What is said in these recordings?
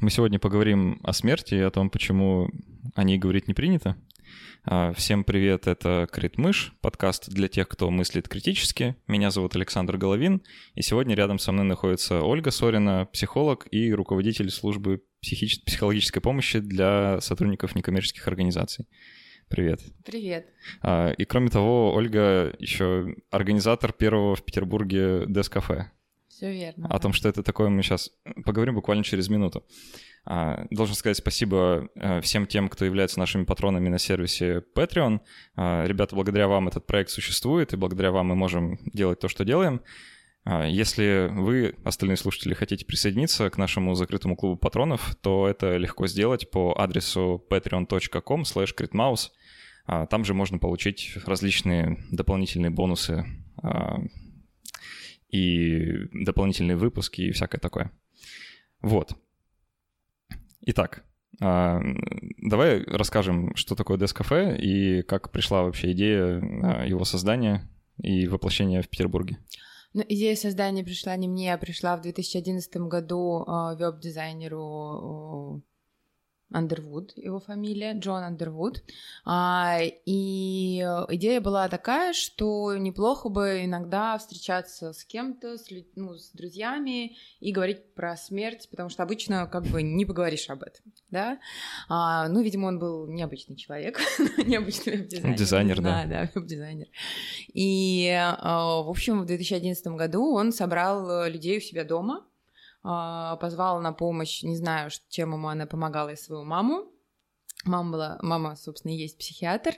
Мы сегодня поговорим о смерти и о том, почему о ней говорить не принято. А, всем привет, это Критмыш, подкаст для тех, кто мыслит критически. Меня зовут Александр Головин, и сегодня рядом со мной находится Ольга Сорина, психолог и руководитель службы психич... психологической помощи для сотрудников некоммерческих организаций. Привет. Привет. А, и кроме того, Ольга еще организатор первого в Петербурге Дес-кафе. Все верно. О том, что это такое, мы сейчас поговорим буквально через минуту. А, должен сказать спасибо э, всем тем, кто является нашими патронами на сервисе Patreon. А, ребята, благодаря вам этот проект существует, и благодаря вам мы можем делать то, что делаем. А, если вы, остальные слушатели, хотите присоединиться к нашему закрытому клубу патронов, то это легко сделать по адресу patreon.com slash Там же можно получить различные дополнительные бонусы и дополнительные выпуски и всякое такое. Вот. Итак, а, давай расскажем, что такое Дескафе и как пришла вообще идея а, его создания и воплощения в Петербурге. Ну, идея создания пришла не мне, а пришла в 2011 году э, веб-дизайнеру Андервуд, его фамилия, Джон Андервуд. А, и идея была такая, что неплохо бы иногда встречаться с кем-то, с, ну, с друзьями и говорить про смерть, потому что обычно как бы не поговоришь об этом, да. А, ну, видимо, он был необычный человек, необычный веб-дизайнер. Дизайнер, да. Да, да, веб-дизайнер. И, а, в общем, в 2011 году он собрал людей у себя дома, позвала на помощь, не знаю, чем ему она помогала, и свою маму. Мама была, мама, собственно, и есть психиатр.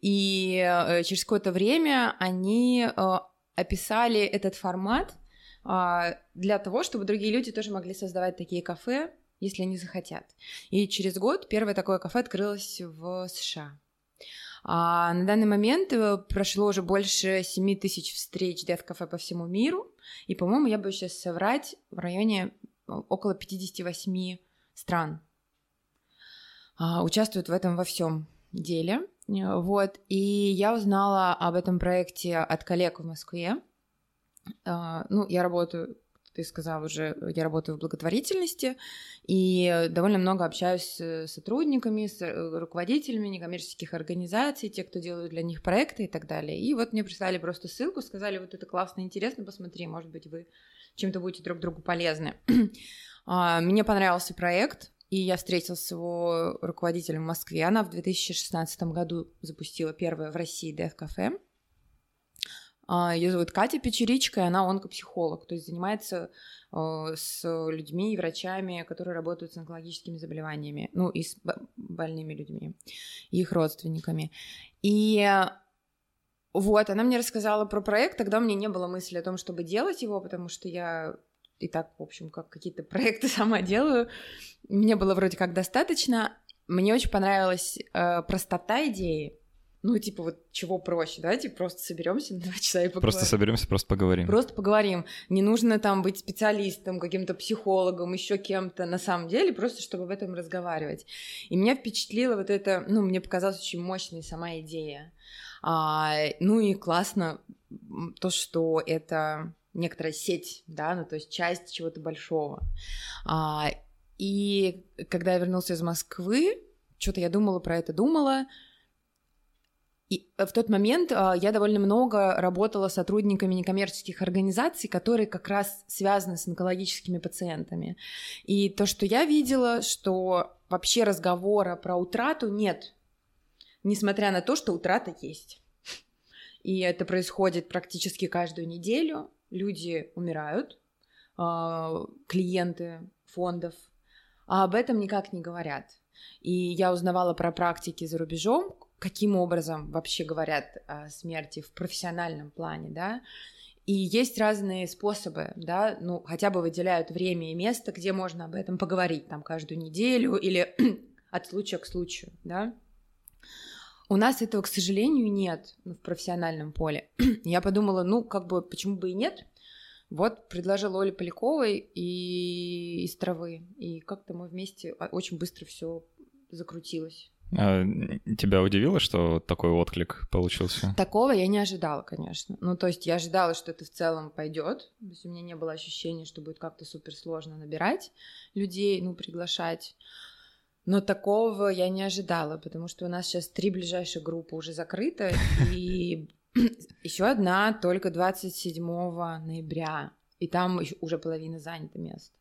И э, через какое-то время они э, описали этот формат а, для того, чтобы другие люди тоже могли создавать такие кафе, если они захотят. И через год первое такое кафе открылось в США. А на данный момент э, прошло уже больше 7 тысяч встреч Death по всему миру, и, по-моему, я бы сейчас соврать, в районе э, около 58 стран а, участвуют в этом во всем деле. Э, вот, и я узнала об этом проекте от коллег в Москве. А, ну, я работаю ты сказал уже, я работаю в благотворительности и довольно много общаюсь с сотрудниками, с э, руководителями некоммерческих организаций, те, кто делают для них проекты и так далее. И вот мне прислали просто ссылку, сказали, вот это классно, интересно, посмотри, может быть, вы чем-то будете друг другу полезны. А, мне понравился проект, и я встретилась с его руководителем в Москве. Она в 2016 году запустила первое в России Death Cafe. Ее зовут Катя Печеричка, и она онкопсихолог, то есть занимается э, с людьми и врачами, которые работают с онкологическими заболеваниями, ну и с больными людьми, их родственниками. И вот, она мне рассказала про проект, тогда у меня не было мысли о том, чтобы делать его, потому что я и так, в общем, как какие-то проекты сама делаю. Мне было вроде как достаточно. Мне очень понравилась э, простота идеи, ну, типа, вот чего проще, давайте просто соберемся на два часа и поговорим. Просто соберемся, просто поговорим. Просто поговорим. Не нужно там быть специалистом, каким-то психологом, еще кем-то на самом деле, просто чтобы об этом разговаривать. И меня впечатлила вот это, ну, мне показалась очень мощной сама идея. А, ну и классно то, что это некоторая сеть, да, ну то есть часть чего-то большого. А, и когда я вернулся из Москвы, что-то я думала про это, думала, и э, в тот момент а, я довольно много работала с сотрудниками некоммерческих организаций, которые как раз связаны с онкологическими пациентами. И то, что я видела, что вообще разговора про утрату нет, несмотря на то, что утрата есть. И это происходит практически каждую неделю. Люди умирают, а, клиенты фондов, а об этом никак не говорят. И я узнавала про практики за рубежом, каким образом вообще говорят о смерти в профессиональном плане, да, и есть разные способы, да, ну, хотя бы выделяют время и место, где можно об этом поговорить, там, каждую неделю или от случая к случаю, да. У нас этого, к сожалению, нет в профессиональном поле. Я подумала, ну, как бы, почему бы и нет? Вот, предложила Оле Поляковой и из травы. И как-то мы вместе а, очень быстро все закрутилось. А тебя удивило, что такой отклик получился? Такого я не ожидала, конечно. Ну, то есть я ожидала, что это в целом пойдет. То есть у меня не было ощущения, что будет как-то супер сложно набирать людей, ну, приглашать. Но такого я не ожидала, потому что у нас сейчас три ближайшие группы уже закрыты, и еще одна только 27 ноября, и там уже половина занята мест.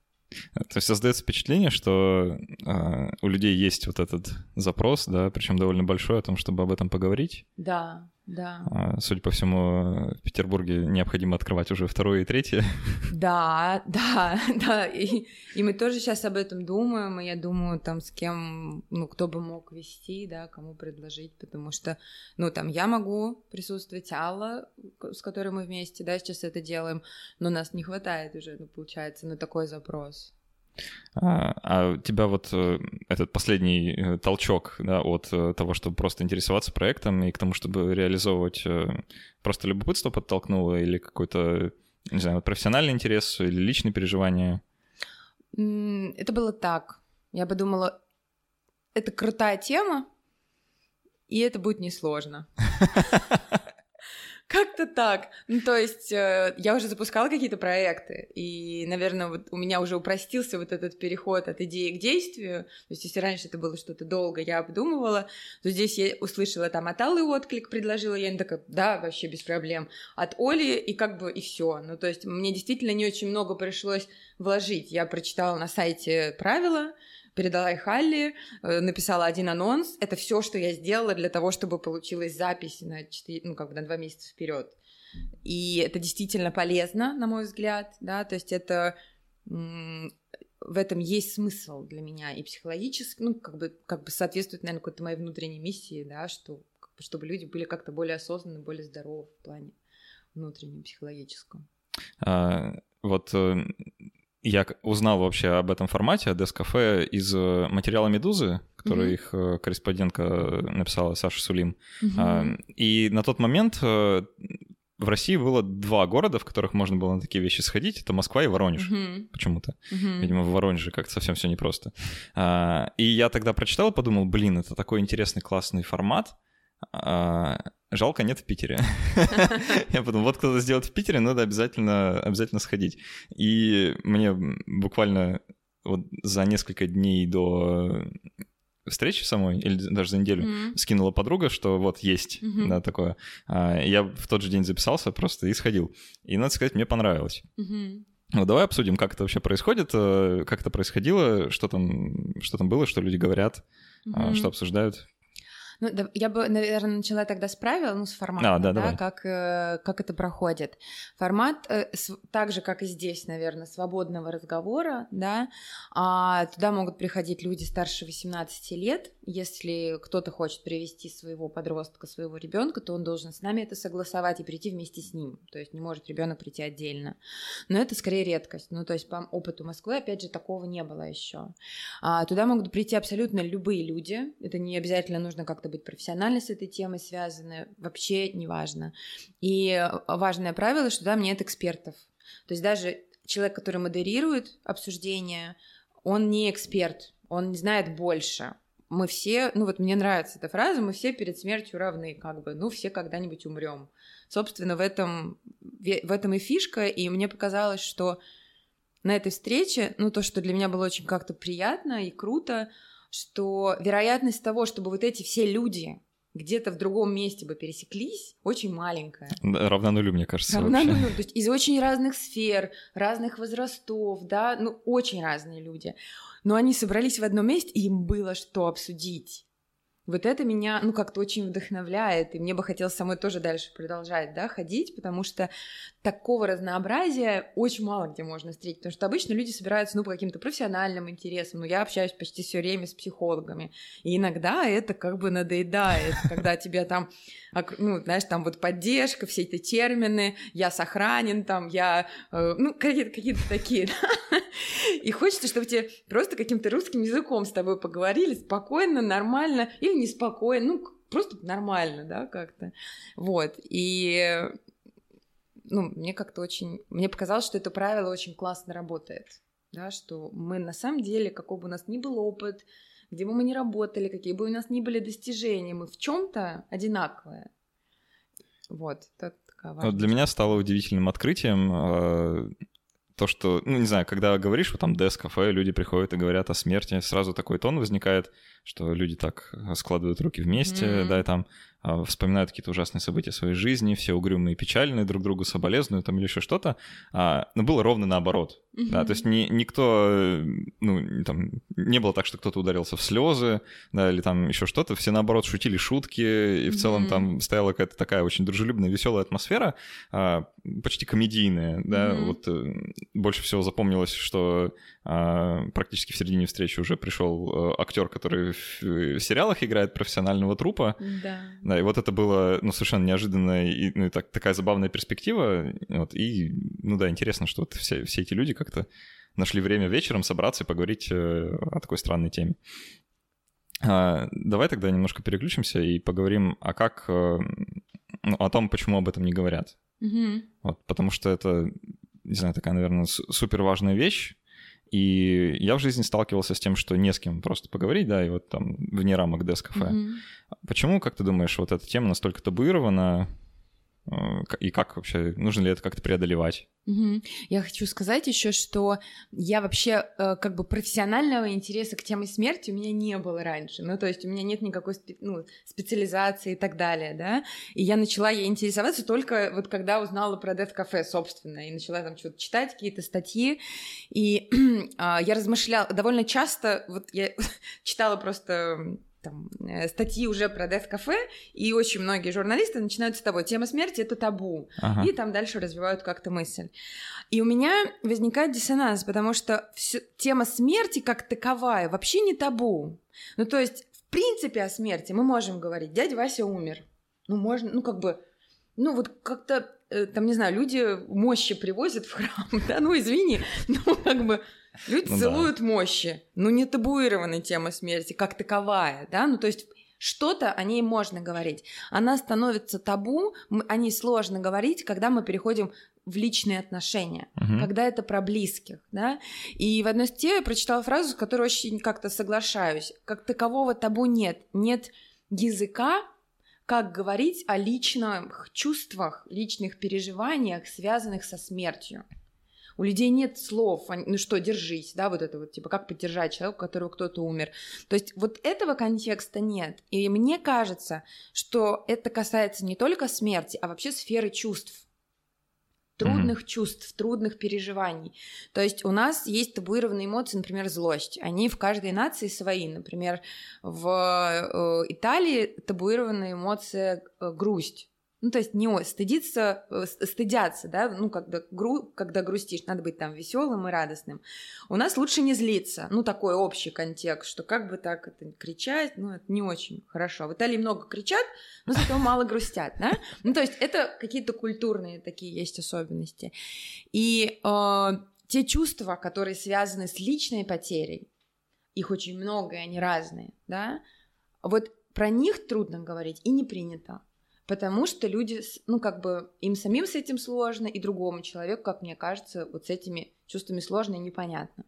То есть создается впечатление, что э, у людей есть вот этот запрос, да, причем довольно большой о том, чтобы об этом поговорить. Да, да. А, судя по всему, в Петербурге необходимо открывать уже второе и третье. Да, да, да. И, и мы тоже сейчас об этом думаем, и я думаю, там с кем, ну, кто бы мог вести, да, кому предложить, потому что, ну, там я могу присутствовать, Алла, с которой мы вместе, да, сейчас это делаем, но нас не хватает уже, ну, получается, на такой запрос. А, а тебя вот э, этот последний э, толчок да, от э, того, чтобы просто интересоваться проектом и к тому, чтобы реализовывать, просто любопытство подтолкнуло или какой-то, не знаю, профессиональный интерес или личные переживания? Это было так. Я подумала, это крутая тема, и это будет несложно. Как-то так. Ну, то есть э, я уже запускала какие-то проекты, и, наверное, вот у меня уже упростился вот этот переход от идеи к действию. То есть если раньше это было что-то долго, я обдумывала, то здесь я услышала там от Аллы отклик, предложила, я не такая, да, вообще без проблем. От Оли, и как бы и все. Ну, то есть мне действительно не очень много пришлось вложить. Я прочитала на сайте правила, передала их Алле, э, написала один анонс. Это все, что я сделала для того, чтобы получилась запись на 4, ну, как бы на два месяца вперед. И это действительно полезно, на мой взгляд, да, то есть это в этом есть смысл для меня и психологически, ну, как бы, как бы соответствует, наверное, какой-то моей внутренней миссии, да, что, чтобы люди были как-то более осознанны, более здоровы в плане внутреннем, психологическом. А, вот э, я узнал вообще об этом формате, о Дескафе, из э, материала «Медузы», который mm-hmm. их э, корреспондентка написала, Саша Сулим. Mm-hmm. И на тот момент э, в России было два города, в которых можно было на такие вещи сходить. Это Москва и Воронеж mm-hmm. почему-то. Mm-hmm. Видимо, в Воронеже как-то совсем все непросто. И я тогда прочитал и подумал, блин, это такой интересный, классный формат. Жалко, нет в Питере. Я подумал, вот кто-то сделает в Питере, надо обязательно, обязательно сходить. И мне буквально вот за несколько дней до встречи самой, или даже за неделю, mm-hmm. скинула подруга, что вот есть, mm-hmm. да, такое. А, я в тот же день записался просто и сходил. И, надо сказать, мне понравилось. Mm-hmm. Ну, давай обсудим, как это вообще происходит, э, как это происходило, что там, что там было, что люди говорят, mm-hmm. что обсуждают. Ну, да, я бы, наверное, начала тогда с правил, ну, с формата, а, да, да, как, э, как это проходит. Формат, э, так же, как и здесь, наверное, свободного разговора, да, а, туда могут приходить люди старше 18 лет, если кто-то хочет привести своего подростка, своего ребенка, то он должен с нами это согласовать и прийти вместе с ним, то есть не может ребенок прийти отдельно. Но это скорее редкость, ну, то есть по опыту Москвы, опять же, такого не было еще. А, туда могут прийти абсолютно любые люди, это не обязательно нужно как-то быть профессионально с этой темой связаны, вообще не важно. И важное правило, что мне нет экспертов. То есть даже человек, который модерирует обсуждение, он не эксперт, он не знает больше. Мы все, ну вот мне нравится эта фраза, мы все перед смертью равны, как бы, ну все когда-нибудь умрем. Собственно, в этом, в этом и фишка, и мне показалось, что на этой встрече, ну то, что для меня было очень как-то приятно и круто, что вероятность того, чтобы вот эти все люди где-то в другом месте бы пересеклись, очень маленькая. Равна нулю, мне кажется. Равна вообще. нулю. То есть из очень разных сфер, разных возрастов, да, ну, очень разные люди. Но они собрались в одном месте, и им было что обсудить. Вот это меня, ну, как-то очень вдохновляет, и мне бы хотелось самой тоже дальше продолжать, да, ходить, потому что такого разнообразия очень мало где можно встретить, потому что обычно люди собираются, ну, по каким-то профессиональным интересам, но я общаюсь почти все время с психологами, и иногда это как бы надоедает, когда тебя там, ну, знаешь, там вот поддержка, все эти термины, я сохранен, там, я, э, ну, какие-то какие такие, да? и хочется, чтобы тебе просто каким-то русским языком с тобой поговорили спокойно, нормально, или неспокойно, ну, просто нормально, да, как-то, вот, и ну, мне как-то очень... Мне показалось, что это правило очень классно работает, да, что мы на самом деле, какой бы у нас ни был опыт, где бы мы ни работали, какие бы у нас ни были достижения, мы в чем-то одинаковые. Вот, это такая вот Для меня стало удивительным открытием э, то, что, ну, не знаю, когда говоришь, вот там ДС-кафе, люди приходят и говорят о смерти, сразу такой тон возникает, что люди так складывают руки вместе, mm-hmm. да, и там а, вспоминают какие-то ужасные события своей жизни, все угрюмые и печальные, друг другу соболезнуют там или еще что-то, а, но было ровно наоборот, mm-hmm. да, то есть ни, никто, ну, там, не было так, что кто-то ударился в слезы, да, или там еще что-то, все наоборот шутили шутки, и в mm-hmm. целом там стояла какая-то такая очень дружелюбная, веселая атмосфера, а, почти комедийная, да, mm-hmm. вот э, больше всего запомнилось, что а, практически в середине встречи уже пришел э, актер, который в, в сериалах играет профессионального трупа. Да. Да, и вот это было, ну, совершенно неожиданно и ну, и так, такая забавная перспектива. Вот, и, ну да, интересно, что вот все, все эти люди как-то нашли время вечером собраться и поговорить э, о такой странной теме. А, давай тогда немножко переключимся и поговорим, а как, э, ну, о том, почему об этом не говорят. Угу. Вот, потому что это, не знаю, такая, наверное, супер важная вещь, и я в жизни сталкивался с тем, что не с кем просто поговорить, да, и вот там вне рамок дес-кафе. Mm-hmm. Почему, как ты думаешь, вот эта тема настолько табуирована, и как вообще, нужно ли это как-то преодолевать? Угу. Я хочу сказать еще, что я вообще э, как бы профессионального интереса к теме смерти у меня не было раньше. Ну, то есть у меня нет никакой спе- ну, специализации и так далее, да. И я начала ей интересоваться только вот когда узнала про Death Cafe, собственно, и начала там что-то читать, какие-то статьи. И э, я размышляла довольно часто, вот я читала просто там, э, статьи уже про Cafe, и очень многие журналисты начинают с того, тема смерти — это табу, ага. и там дальше развивают как-то мысль. И у меня возникает диссонанс, потому что все, тема смерти как таковая вообще не табу. Ну, то есть, в принципе, о смерти мы можем говорить. Дядя Вася умер. Ну, можно, ну, как бы, ну, вот как-то, э, там, не знаю, люди мощи привозят в храм, да, ну, извини, ну, как бы, Люди ну, целуют да. мощи. Ну, не табуированная тема смерти, как таковая, да? Ну, то есть что-то о ней можно говорить. Она становится табу, о ней сложно говорить, когда мы переходим в личные отношения, угу. когда это про близких, да. И в одной статье я прочитала фразу, с которой очень как-то соглашаюсь. Как такового табу нет. Нет языка, как говорить о личных чувствах, личных переживаниях, связанных со смертью. У людей нет слов, они, ну что, держись, да, вот это вот, типа, как поддержать человека, у которого кто-то умер. То есть вот этого контекста нет. И мне кажется, что это касается не только смерти, а вообще сферы чувств трудных mm-hmm. чувств, трудных переживаний. То есть у нас есть табуированные эмоции, например, злость. Они в каждой нации свои. Например, в э, Италии табуированная эмоция э, грусть. Ну, то есть не стыдиться, э, стыдятся, да, ну, когда, гру, когда грустишь, надо быть там веселым и радостным. У нас лучше не злиться, ну, такой общий контекст, что как бы так это кричать, ну, это не очень хорошо. В Италии много кричат, но зато мало грустят, да. Ну, то есть это какие-то культурные такие есть особенности. И э, те чувства, которые связаны с личной потерей, их очень много, и они разные, да, вот про них трудно говорить и не принято потому что люди, ну, как бы им самим с этим сложно, и другому человеку, как мне кажется, вот с этими чувствами сложно и непонятно.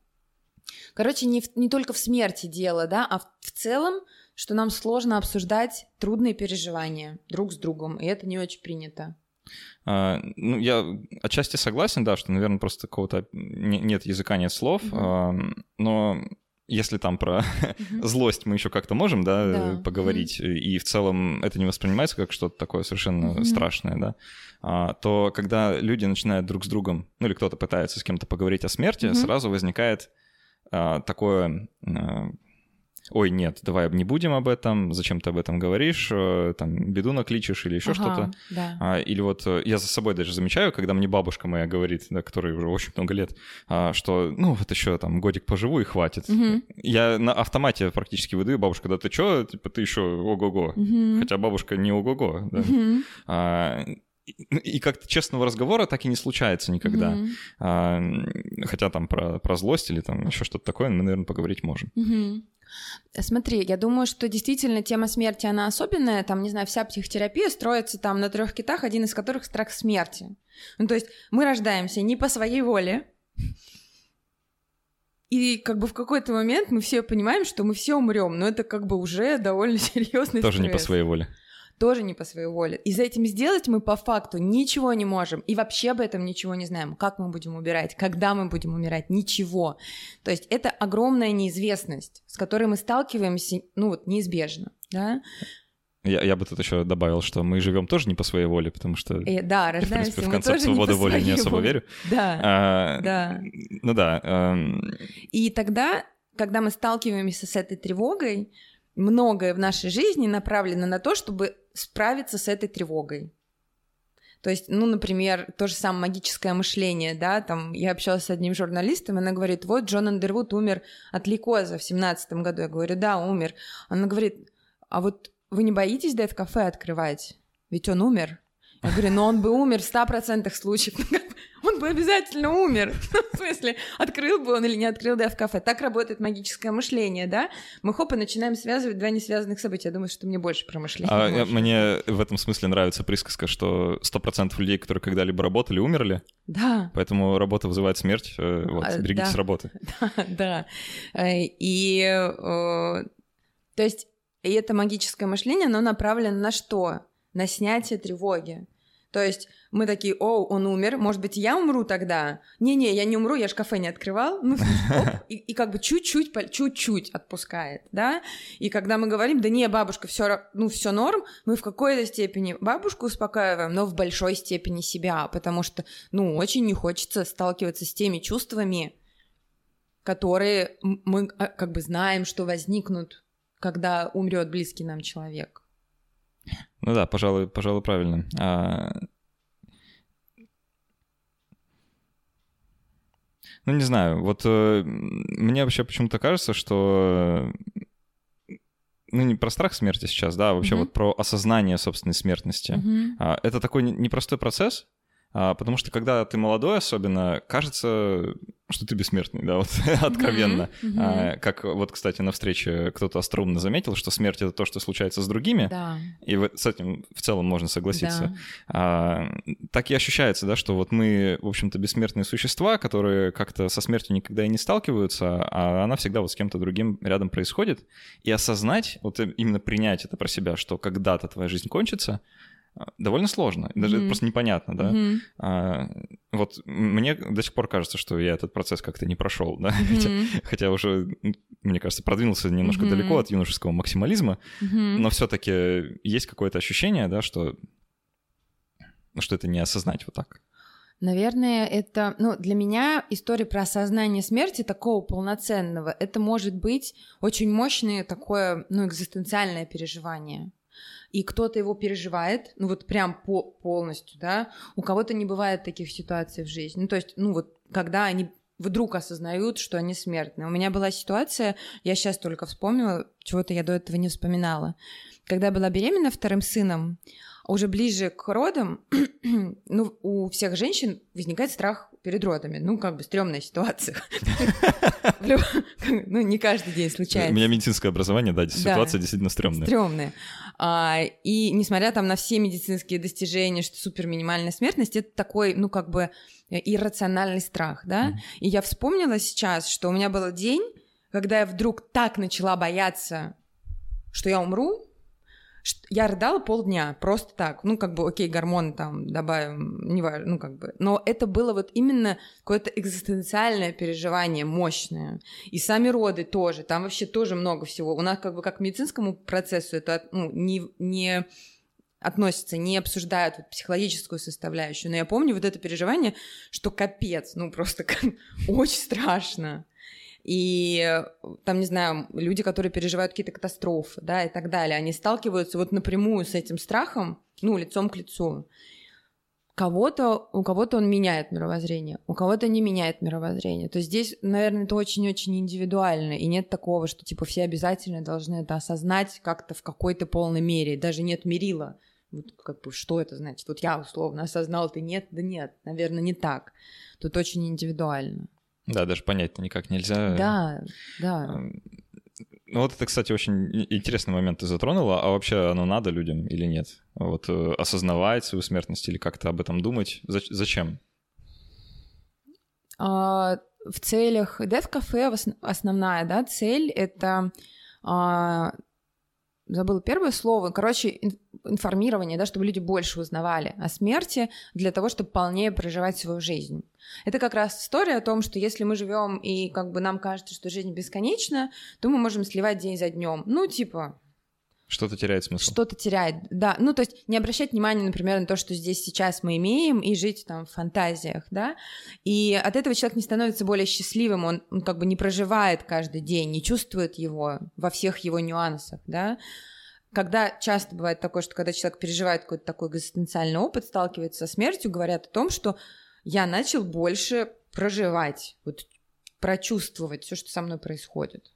Короче, не, в, не только в смерти дело, да, а в, в целом, что нам сложно обсуждать трудные переживания друг с другом, и это не очень принято. А, ну, я отчасти согласен, да, что, наверное, просто какого-то нет языка, нет слов, mm-hmm. а, но если там про mm-hmm. злость мы еще как-то можем, да, да. поговорить, mm-hmm. и в целом это не воспринимается как что-то такое совершенно mm-hmm. страшное, да, а, то когда люди начинают друг с другом, ну или кто-то пытается с кем-то поговорить о смерти, сразу возникает а, такое а, ой, нет, давай не будем об этом, зачем ты об этом говоришь, э, там, беду накличешь или еще ага, что-то. Да. А, или вот э, я за собой даже замечаю, когда мне бабушка моя говорит, да, которой уже очень много лет, а, что, ну, вот еще там годик поживу и хватит. Угу. Я на автомате практически выдаю, бабушка, да ты что, типа, ты еще ого-го. Угу. Хотя бабушка не ого-го, да. Угу. А, и как-то честного разговора так и не случается никогда. Mm-hmm. А, хотя там про, про злость или там еще что-то такое мы, наверное, поговорить можем. Mm-hmm. Смотри, я думаю, что действительно тема смерти, она особенная. Там, не знаю, вся психотерапия строится там на трех китах, один из которых страх смерти. Ну, то есть мы рождаемся не по своей воле, И как бы в какой-то момент мы все понимаем, что мы все умрем, но это как бы уже довольно серьезный Тоже стресс. не по своей воле. Тоже не по своей воле. И за этим сделать мы по факту ничего не можем. И вообще об этом ничего не знаем. Как мы будем умирать, когда мы будем умирать, ничего. То есть это огромная неизвестность, с которой мы сталкиваемся, ну вот, неизбежно. Да? Я, я бы тут еще добавил, что мы живем тоже не по своей воле, потому что И, да, я, в принципе, в не свободы воли не особо воле. верю. Да, А, да. Ну да. эм, И тогда, когда мы сталкиваемся с этой тревогой, многое в нашей жизни направлено на то, чтобы справиться с этой тревогой. То есть, ну, например, то же самое магическое мышление, да, там я общалась с одним журналистом, она говорит, вот Джон Андервуд умер от лейкоза в семнадцатом году. Я говорю, да, умер. Она говорит, а вот вы не боитесь Дэд кафе открывать? Ведь он умер. Я говорю, но он бы умер в 100% случаев. Он бы обязательно умер. Ну, В смысле, открыл бы он или не открыл Дэд кафе. Так работает магическое мышление, да? Мы хоп и начинаем связывать два несвязанных события. Я думаю, что мне больше про мышление. а, мне в этом смысле нравится присказка, что 100% людей, которые когда-либо работали, умерли, Да, поэтому работа вызывает смерть. э, Вот, А, берегитесь да. работы. да. Э, И, э, то есть, и это магическое мышление, оно направлено на что? На снятие тревоги. То есть мы такие, о, он умер, может быть, я умру тогда? Не-не, я не умру, я ж кафе не открывал. Ну, и, и как бы чуть-чуть, чуть-чуть отпускает, да? И когда мы говорим, да не, бабушка, все, ну, все норм, мы в какой-то степени бабушку успокаиваем, но в большой степени себя, потому что, ну, очень не хочется сталкиваться с теми чувствами, которые мы а, как бы знаем, что возникнут, когда умрет близкий нам человек. Ну да, пожалуй, пожалуй, правильно. А, Ну, не знаю, вот э, мне вообще почему-то кажется, что ну, не про страх смерти сейчас, да, а вообще Мгм. вот про осознание собственной смертности. Мгм. А, Это такой не- непростой процесс, а, потому что когда ты молодой особенно, кажется, что ты бессмертный, да, вот откровенно. Мгм. А, Как вот, кстати, на встрече кто-то остроумно заметил, что смерть — это то, что случается с другими, Да, и вот с этим в целом можно согласиться. да. А, так и ощущается, да, что вот мы, в общем-то, бессмертные существа, которые как-то со смертью никогда и не сталкиваются, а она всегда вот с кем-то другим рядом происходит. И осознать, вот и- именно принять это про себя, что когда-то твоя жизнь кончится, довольно сложно, даже это просто непонятно, да. Мгм. А, вот мне до сих пор кажется, что я этот процесс как-то не прошел, да, хотя, Мгм. хотя уже, мне кажется, продвинулся немножко Мгм. далеко от юношеского максимализма, Мгм. но все-таки есть какое-то ощущение, да, что, ну, что это не осознать вот так. Наверное, это, ну, для меня история про осознание смерти такого полноценного, это может быть очень мощное такое, ну, экзистенциальное переживание. И кто-то его переживает, ну, вот прям по полностью, да, у кого-то не бывает таких ситуаций в жизни. Ну, то есть, ну, вот когда они вдруг осознают, что они смертны. У меня была ситуация, я сейчас только вспомнила, чего-то я до этого не вспоминала. Когда я была беременна вторым сыном, уже ближе к родам, ну, у всех женщин возникает страх перед родами. Ну, как бы стрёмная ситуация. Ну, не каждый день У случается. меня медицинское образование, да, ситуация действительно стрёмная. Стрёмные. А, и несмотря там на все медицинские достижения, что супер минимальная смертность, это такой, ну, как бы э, иррациональный страх, да? Мгм. И я вспомнила сейчас, что у меня был день, когда я вдруг так начала бояться, что я умру, я рыдала полдня, просто так. Ну, как бы, окей, гормоны там добавим, неважно, ну, как бы. Но это было вот именно какое-то экзистенциальное переживание мощное. И сами роды тоже, там вообще тоже много всего. У нас как бы как к медицинскому процессу это ну, не, не относятся, не обсуждают вот психологическую составляющую. Но я помню вот это переживание, что капец, ну просто очень страшно. И там, не знаю, люди, которые переживают какие-то катастрофы, да, и так далее, они сталкиваются вот напрямую с этим страхом, ну, лицом к лицу. Кого-то, у кого-то он меняет мировоззрение, у кого-то не меняет мировоззрение. То есть здесь, наверное, это очень-очень индивидуально, и нет такого, что, типа, все обязательно должны это осознать как-то в какой-то полной мере, даже нет мерила. Вот как бы, что это значит? Вот я условно осознал, ты нет, да нет, наверное, не так. Тут очень индивидуально. Да, даже понять никак нельзя. Да, да. Ну вот это, кстати, очень интересный момент ты затронула. А вообще оно надо людям или нет? Вот э, осознавать свою смертность или как-то об этом думать? Зач- Зачем? А, в целях Death Cafe основная, да, цель — это а, забыла первое слово, короче, информирование, да, чтобы люди больше узнавали о смерти для того, чтобы полнее проживать свою жизнь. Это как раз история о том, что если мы живем и как бы нам кажется, что жизнь бесконечна, то мы можем сливать день за днем. Ну, типа, что-то теряет смысл. Что-то теряет, да. Ну, то есть не обращать внимания, например, на то, что здесь сейчас мы имеем, и жить там в фантазиях, да. И от этого человек не становится более счастливым, он, он как бы не проживает каждый день, не чувствует его во всех его нюансах, да. Когда часто бывает такое, что когда человек переживает какой-то такой экзистенциальный опыт, сталкивается со смертью, говорят о том, что я начал больше проживать, вот прочувствовать все, что со мной происходит.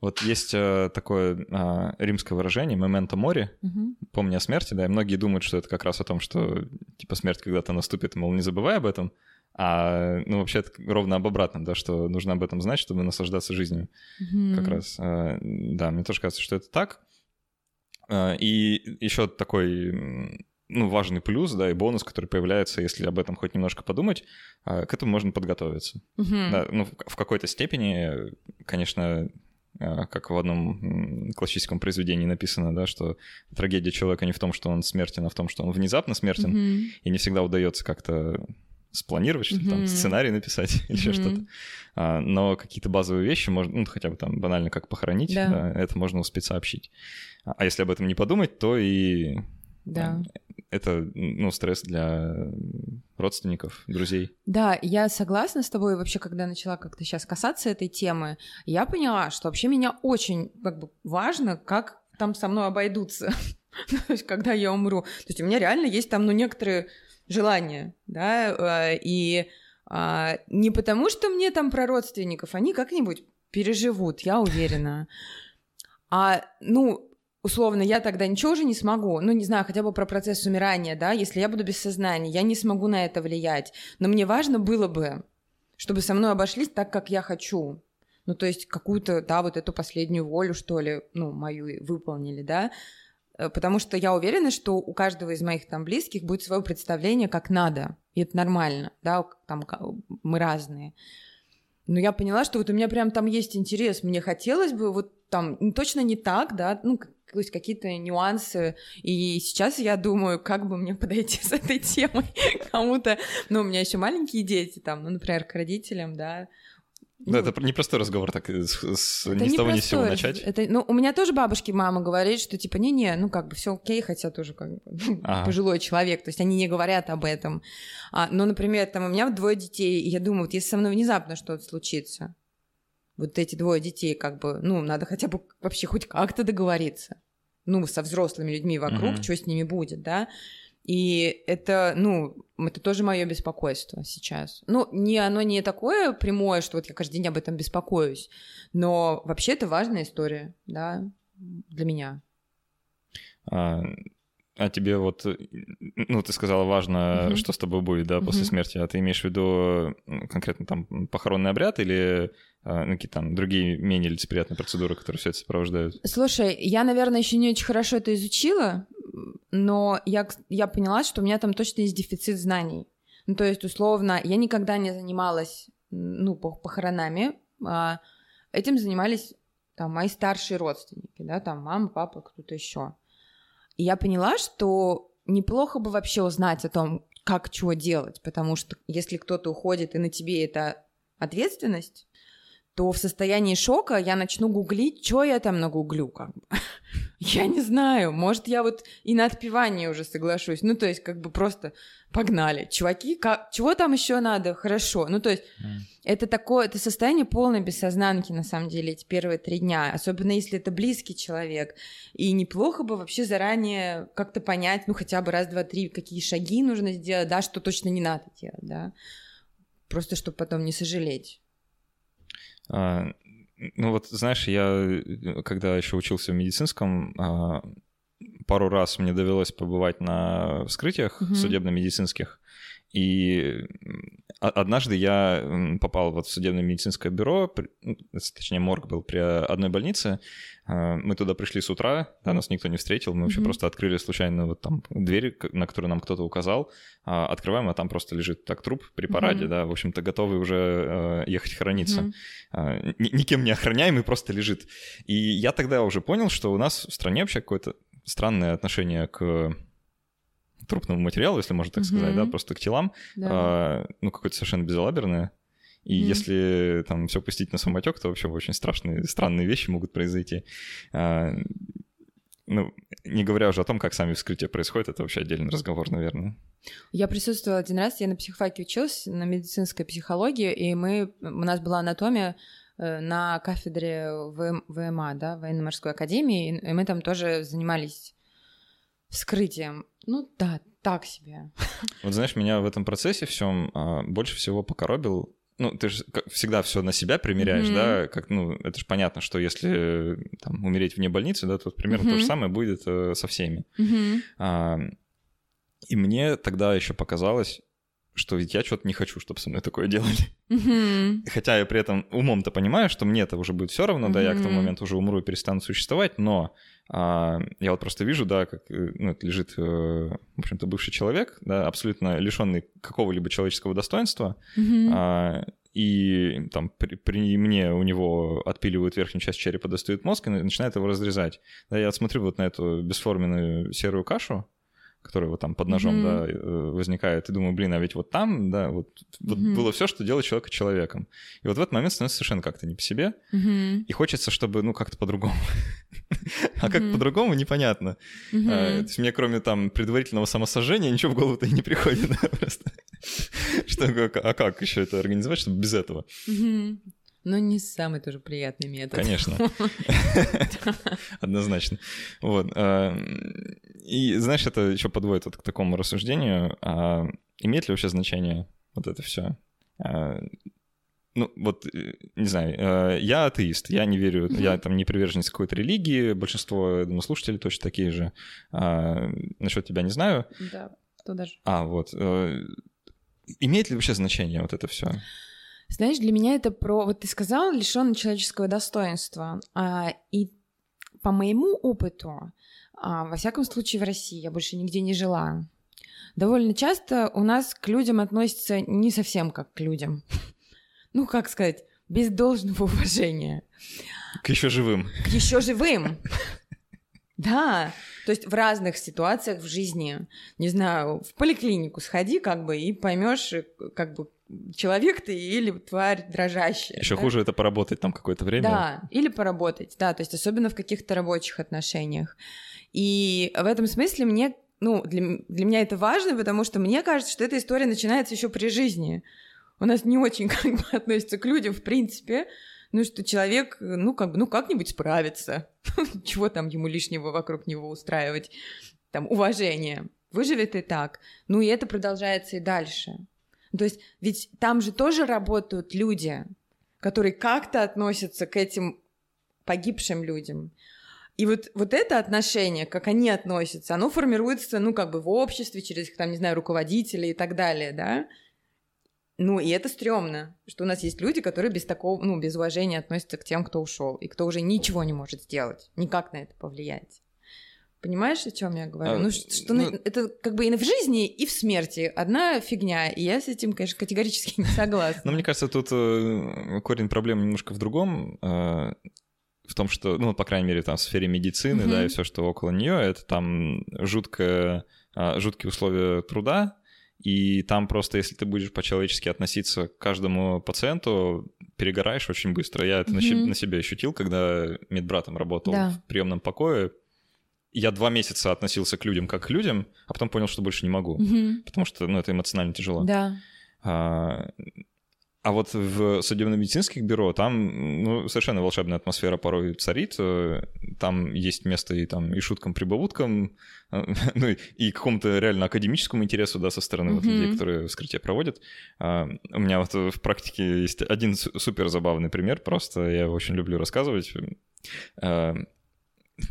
Вот есть э, такое э, римское выражение «мементо мори», угу. «помни о смерти», да, и многие думают, что это как раз о том, что, типа, смерть когда-то наступит, мол, не забывай об этом, а, ну, вообще это ровно об обратном, да, что нужно об этом знать, чтобы наслаждаться жизнью угу. как раз. Э, да, мне тоже кажется, что это так. Э, и еще такой ну, важный плюс, да, и бонус, который появляется, если об этом хоть немножко подумать, к этому можно подготовиться. Угу. Да, ну, в какой-то степени, конечно, как в одном классическом произведении написано, да, что трагедия человека не в том, что он смертен, а в том, что он внезапно смертен, mm-hmm. и не всегда удается как-то спланировать, что mm-hmm. там сценарий написать или еще mm-hmm. что-то. А, но какие-то базовые вещи можно, ну, хотя бы там банально как похоронить, да. Да, это можно успеть сообщить. А, а если об этом не подумать, то и да. Это, ну, стресс для родственников, друзей. Да, я согласна с тобой. Вообще, когда начала как-то сейчас касаться этой темы, я поняла, что вообще меня очень как бы важно, как там со мной обойдутся, то есть когда я умру. То есть у меня реально есть там, ну, некоторые желания, да, э, и а, не потому, что мне там про родственников, они как-нибудь переживут, я уверена. А, ну, условно, я тогда ничего уже не смогу, ну, не знаю, хотя бы про процесс умирания, да, если я буду без сознания, я не смогу на это влиять. Но мне важно было бы, чтобы со мной обошлись так, как я хочу. Ну, то есть какую-то, да, вот эту последнюю волю, что ли, ну, мою выполнили, да, э, потому что я уверена, что у каждого из моих там близких будет свое представление, как надо, и это нормально, да, там мы разные. Но я поняла, что вот у меня прям там есть интерес, мне хотелось бы вот там точно не так, да, ну, есть какие-то нюансы. И сейчас я думаю, как бы мне подойти с этой темой кому-то. Ну, у меня еще маленькие дети, там, ну, например, к родителям, да. Да, ну, это не простой разговор, так с, с, ни с того ни с сего начать. Это, ну, у меня тоже бабушки, мама говорит, что типа не-не, ну как бы все окей, хотя тоже как бы ага. пожилой человек, то есть они не говорят об этом. А, но, например, там у меня двое детей, и я думаю, вот если со мной внезапно что-то случится, вот эти двое детей, как бы, ну, надо хотя бы вообще хоть как-то договориться. Ну, со взрослыми людьми вокруг, mm-hmm. что с ними будет, да. И это, ну, это тоже мое беспокойство сейчас. Ну, не, оно не такое прямое, что вот я каждый день об этом беспокоюсь, но вообще это важная история, да, для меня. А, а тебе вот, ну, ты сказала, важно, mm-hmm. что с тобой будет, да, после mm-hmm. смерти, а ты имеешь в виду конкретно там похоронный обряд или а, ну, какие-то там другие менее лицеприятные процедуры, которые все это сопровождают? Слушай, я, наверное, еще не очень хорошо это изучила, но я, я поняла, что у меня там точно есть дефицит знаний. Ну, то есть, условно, я никогда не занималась, ну, похоронами, а этим занимались там мои старшие родственники, да, там мама, папа, кто-то еще. И я поняла, что неплохо бы вообще узнать о том, как чего делать, потому что если кто-то уходит, и на тебе это ответственность, то в состоянии шока я начну гуглить, что я там нагуглю, как бы. Я не знаю, может, я вот и на отпевание уже соглашусь. Ну, то есть, как бы просто погнали. Чуваки, как, чего там еще надо? Хорошо. Ну, то есть, mm. это такое, это состояние полной бессознанки, на самом деле, эти первые три дня. Особенно, если это близкий человек. И неплохо бы вообще заранее как-то понять, ну, хотя бы раз, два, три, какие шаги нужно сделать, да, что точно не надо делать, да. Просто, чтобы потом не сожалеть. А, ну вот, знаешь, я когда еще учился в медицинском, а, пару раз мне довелось побывать на вскрытиях угу. судебно-медицинских, И однажды я попал вот в судебное медицинское бюро, ну, точнее, морг был при одной больнице. А, мы туда пришли с утра, да, нас никто не встретил, мы вообще mm-hmm. просто открыли случайно вот там дверь, на которую нам кто-то указал, а, открываем, а там просто лежит так труп при параде, mm-hmm. да, в общем-то, готовый уже ехать хорониться. Mm-hmm. Никем не охраняемый, просто лежит. И я тогда уже понял, что у нас в стране вообще какое-то странное отношение к трупному материалу, если можно так сказать, да, просто к телам, да. а, ну, какое-то совершенно безалаберное. И mm-hmm. если там все пустить на самотек, то вообще очень страшные, странные вещи могут произойти. А, ну, не говоря уже о том, как сами вскрытия происходят, это вообще отдельный разговор, наверное. Я присутствовала один раз, я на психфаке училась, на медицинской психологии, и мы, у нас была анатомия э, на кафедре ВМА, да, военно-морской академии, и мы там тоже занимались вскрытием. Ну да, так себе. Вот знаешь, меня в этом процессе всем а, больше всего покоробил ну, ты же всегда все на себя примеряешь, mm-hmm. да, как, ну, это же понятно, что если там умереть вне больницы, да, то примерно mm-hmm. то же самое будет э, со всеми. Mm-hmm. А, и мне тогда еще показалось, что ведь я что-то не хочу, чтобы со мной такое делали. Mm-hmm. Хотя я при этом умом-то понимаю, что мне это уже будет все равно, mm-hmm. да, я к тому моменту уже умру и перестану существовать, но а, я вот просто вижу, да, как э, ну, это лежит, э, в общем-то, бывший человек, да, абсолютно лишенный какого-либо человеческого достоинства, mm-hmm. а, и там при, при мне у него отпиливают верхнюю часть черепа, достают мозг и начинают его разрезать. Да, я смотрю вот на эту бесформенную серую кашу, которая вот там под ножом, mm-hmm. да, э, возникает, и думаю, блин, а ведь вот там, да, вот, вот mm-hmm. было все, что делает человека человеком. И вот в этот момент становится совершенно как-то не по себе, mm-hmm. и хочется, чтобы, ну, как-то по-другому. а как по-другому, непонятно. А, то есть мне, кроме там предварительного самосожжения, ничего в голову-то и не приходит, да, просто. Что, а как еще это организовать, чтобы без этого? Но не самый тоже приятный метод. Конечно. Однозначно. Вот. А, и знаешь, это еще подводит вот к такому рассуждению. А имеет ли вообще значение вот это все? А, ну, вот, э, не знаю, э, я атеист, я не верю, я там не приверженец какой-то религии, большинство, я думаю, слушателей точно такие же. А, насчет тебя не знаю. Да, кто даже. А, вот. Э, имеет ли вообще значение вот это все? Знаешь, для меня это про... Вот ты сказал, лишённый человеческого достоинства. А, и по моему опыту, а, во всяком случае в России, я больше нигде не жила, довольно часто у нас к людям относятся не совсем как к людям. Ну, как сказать, без должного уважения. К еще живым. К еще живым. Да, то есть в разных ситуациях в жизни, не знаю, в поликлинику сходи, как бы, и поймешь, как бы, человек ты или тварь дрожащая. Еще да? хуже это поработать там какое-то время. Да, или поработать, да, то есть особенно в каких-то рабочих отношениях. И в этом смысле мне, ну, для, для меня это важно, потому что мне кажется, что эта история начинается еще при жизни. У нас не очень как бы относятся к людям, в принципе, ну, что человек, ну, как бы, ну, как-нибудь справится. Чего там ему лишнего вокруг него устраивать? Там, уважение. Выживет и так. Ну, и это продолжается и дальше. То есть ведь там же тоже работают люди, которые как-то относятся к этим погибшим людям. И вот, вот это отношение, как они относятся, оно формируется, ну, как бы в обществе, через, там, не знаю, руководителей и так далее, да. Ну, и это стрёмно, что у нас есть люди, которые без такого, ну, без уважения относятся к тем, кто ушел, и кто уже ничего не может сделать, никак на это повлиять. Понимаешь, о чем я говорю? А, ну, что ну, это как бы и в жизни, и в смерти одна фигня, и я с этим, конечно, категорически не согласна. Но мне кажется, тут э, корень проблемы немножко в другом, э, в том, что, ну, по крайней мере, там в сфере медицины, да, и все, что около нее, это там жуткое, э, жуткие условия труда, и там просто, если ты будешь по-человечески относиться к каждому пациенту, перегораешь очень быстро. Я это на себе ощутил, когда медбратом работал в приемном покое я два месяца относился к людям как к людям, а потом понял, что больше не могу, угу. потому что, ну, это эмоционально тяжело. Да. А, а вот в судебно-медицинских бюро там ну, совершенно волшебная атмосфера порой царит. Там есть место и там и шуткам-прибауткам, ну и какому-то реально академическому интересу, да, со стороны mm-hmm. вот людей, которые вскрытие проводят. А, у меня вот в практике есть один супер забавный пример, просто я его очень люблю рассказывать. А,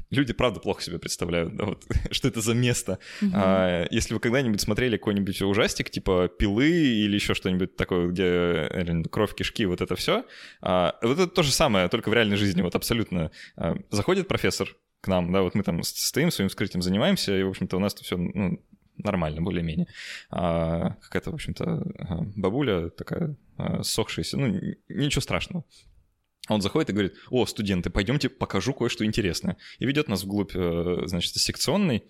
люди правда плохо себе представляют, да, вот, что это за место. Uh-huh. А, если вы когда-нибудь смотрели какой-нибудь ужастик, типа пилы или еще что-нибудь такое, где э, кровь, кишки, вот это все, а, вот это то же самое, только в реальной жизни, вот абсолютно. А, заходит профессор к нам, да, вот мы там стоим своим вскрытием занимаемся, и, в общем-то, у нас все ну, нормально, более-менее. А, какая-то, в общем-то, бабуля такая сохшаяся, ну, ничего страшного. Он заходит и говорит, о, студенты, пойдемте покажу кое-что интересное. И ведет нас вглубь, э, значит, секционной.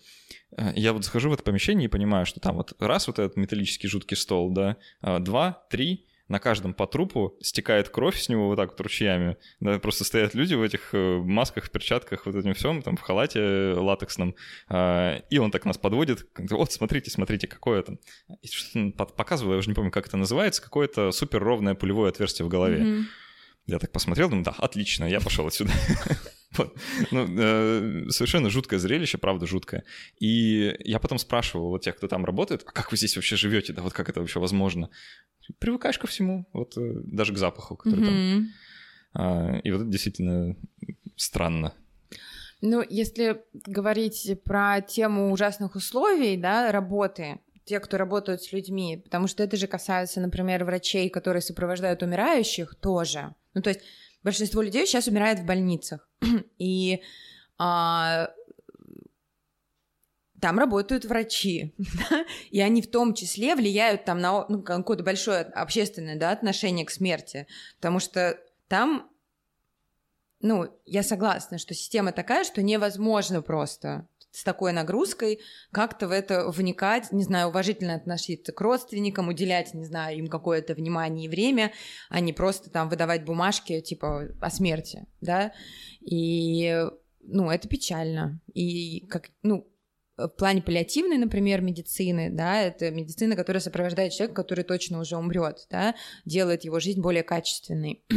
Э, я вот захожу в это помещение и понимаю, что там вот раз вот этот металлический жуткий стол, да, а, два, три, на каждом по трупу стекает кровь с него вот так вот ручьями. Да, просто стоят люди в этих э, масках, в перчатках, вот этим всем, там в халате латексном. И он так нас подводит. Вот, смотрите, смотрите, какое там. Показываю, я уже не помню, как это называется, какое-то супер ровное пулевое отверстие в голове. Mm-hmm. Я так посмотрел, думаю, да, отлично, я пошел отсюда. Вот. Ну, э, совершенно жуткое зрелище, правда жуткое. И я потом спрашивал вот тех, кто там работает, а как вы здесь вообще живете, да, вот как это вообще возможно? Привыкаешь ко всему, вот э, даже к запаху, который mm-hmm. там. А, и вот это действительно странно. Ну, если говорить про тему ужасных условий, да, работы, те, кто работают с людьми, потому что это же касается, например, врачей, которые сопровождают умирающих, тоже. Ну, то есть большинство людей сейчас умирает в больницах, и а, там работают врачи, и они в том числе влияют там на ну, какое-то большое общественное да, отношение к смерти, потому что там, ну, я согласна, что система такая, что невозможно просто с такой нагрузкой как-то в это вникать, не знаю, уважительно относиться к родственникам, уделять, не знаю, им какое-то внимание и время, а не просто там выдавать бумажки типа о смерти, да, и, ну, это печально, и как, ну, в плане паллиативной, например, медицины, да, это медицина, которая сопровождает человека, который точно уже умрет, да, делает его жизнь более качественной.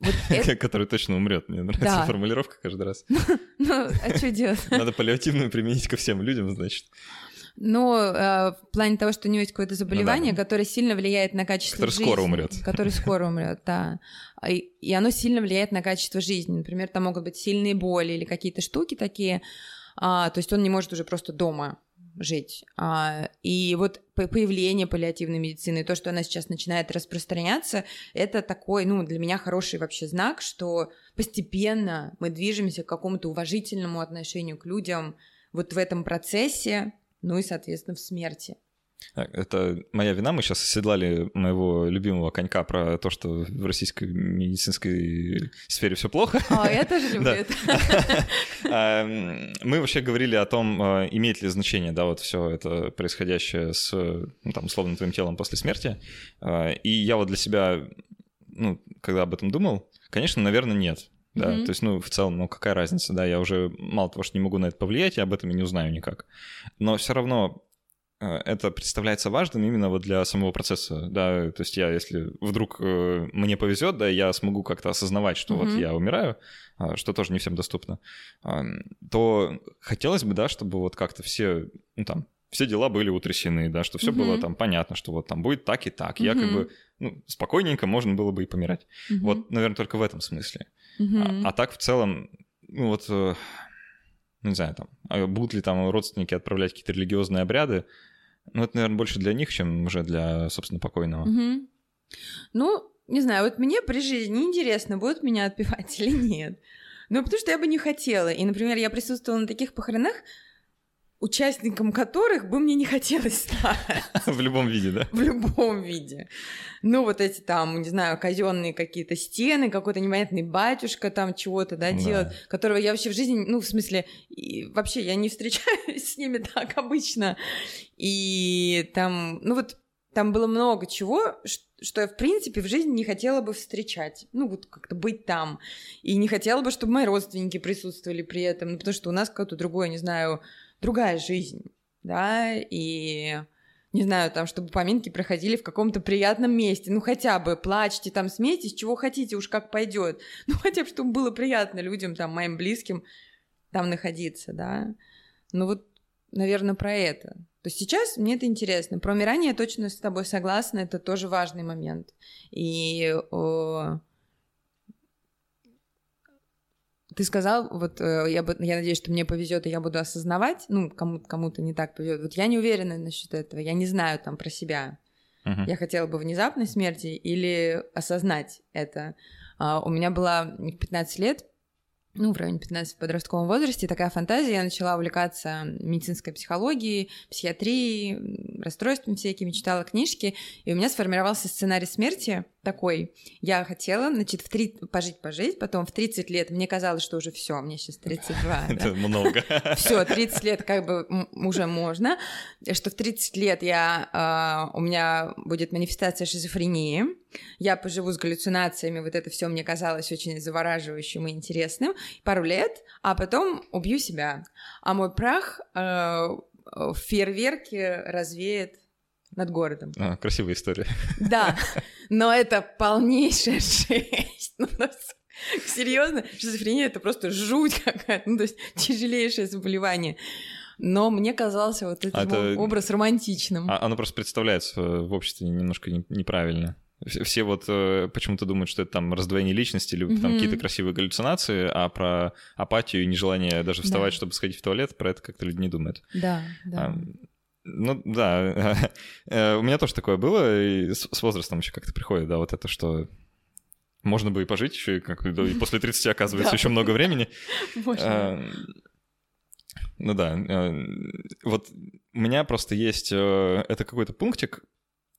Вот это... Который точно умрет. Мне нравится да. формулировка каждый раз. Ну, а что делать? Надо паллиативную применить ко всем людям, значит. Но э, в плане того, что у него есть какое-то заболевание, ну, да. которое сильно влияет на качество который жизни. скоро умрет. Который скоро умрет, да. И, и оно сильно влияет на качество жизни. Например, там могут быть сильные боли или какие-то штуки такие. А, то есть он не может уже просто дома жить. А, и вот появление паллиативной медицины, то, что она сейчас начинает распространяться, это такой, ну, для меня хороший вообще знак, что постепенно мы движемся к какому-то уважительному отношению к людям вот в этом процессе, ну и, соответственно, в смерти. А, это моя вина. Мы сейчас оседлали моего любимого конька про то, что в российской медицинской сфере все плохо. А, я тоже люблю это. Мы вообще говорили о том, а, имеет ли значение, да, вот все это происходящее с, ну, там, условно, твоим телом после смерти. И я вот для себя, ну, когда об этом думал, конечно, наверное, нет. Да, mm-hmm. то есть, ну, в целом, ну, какая разница, да, я уже мало того, что не могу на это повлиять, я об этом и не узнаю никак. Но все равно это представляется важным именно вот для самого процесса, да, то есть я, если вдруг э, мне повезет, да, я смогу как-то осознавать, что mm-hmm. вот я умираю, а, что тоже не всем доступно, то хотелось бы, да, чтобы вот как-то все, ну там, все дела были утрясены, да, что все mm-hmm. было там понятно, что вот там будет так и так, mm-hmm. я как бы, ну, спокойненько можно было бы и помирать. Mm-hmm. Вот, наверное, только в этом смысле. Mm-hmm. А, а так в целом, ну вот э, не знаю, там, а будут ли там родственники отправлять какие-то религиозные обряды, ну, это, наверное, больше для них, чем уже для, собственно, покойного. Угу. Ну, не знаю, вот мне при жизни интересно, будут меня отпевать или нет. Ну, потому что я бы не хотела. И, например, я присутствовала на таких похоронах, участником которых бы мне не хотелось стать. В любом виде, да? В любом виде. Ну, вот эти там, не знаю, казенные какие-то стены, какой-то непонятный батюшка там чего-то, да, делает, которого я вообще в жизни, ну, в смысле, вообще я не встречаюсь с ними так обычно. И там, ну вот, там было много чего, что я, в принципе, в жизни не хотела бы встречать. Ну, вот как-то быть там. И не хотела бы, чтобы мои родственники присутствовали при этом. Ну, потому что у нас какое-то другое, не знаю, другая жизнь, да, и не знаю, там, чтобы поминки проходили в каком-то приятном месте, ну, хотя бы плачьте, там, смейтесь, чего хотите, уж как пойдет, ну, хотя бы, чтобы было приятно людям, там, моим близким там находиться, да, ну, вот, наверное, про это. То есть сейчас мне это интересно. Про умирание я точно с тобой согласна, это тоже важный момент. И о, ты сказал, вот э, я, я надеюсь, что мне повезет, и я буду осознавать, ну, кому- кому-то не так повезет. Вот я не уверена насчет этого, я не знаю там про себя. Мгм. Я хотела бы внезапной смерти или осознать это. А, у меня была в 15 лет, ну, в районе 15 в подростковом возрасте, такая фантазия. Я начала увлекаться медицинской психологией, психиатрией, расстройствами всякими, читала книжки, и у меня сформировался сценарий смерти такой. Я хотела, значит, в три... пожить-пожить, потом в 30 лет мне казалось, что уже все, мне сейчас 32, да. Это много. Все, 30 лет как бы уже можно, что в 30 лет я, а, у меня будет манифестация шизофрении, я поживу с галлюцинациями, вот это все мне казалось очень завораживающим и интересным, пару лет, а потом убью себя. А мой прах э, в фейерверке развеет над городом. А, Красивая история. Да, но это полнейшая жесть. Ну, серьезно, шизофрения это просто жуть какая-то, ну, то есть тяжелейшее заболевание. Но мне казался вот этот А это- образ романтичным. А оно просто представляется в обществе немножко не- неправильно. Все вот э, почему-то думают, что это там раздвоение личности или там Мгм. какие-то красивые галлюцинации, а про апатию и нежелание даже вставать, Да. чтобы сходить в туалет, про это как-то люди не думают. Да, да. А, ну да, Э, у меня тоже такое было, и с с возрастом еще как-то приходит, да, вот это, что можно бы и пожить еще, и, как, и после 30 оказывается еще много времени. Можно. Э, Ну да, э, вот у меня просто есть, э, это какой-то пунктик,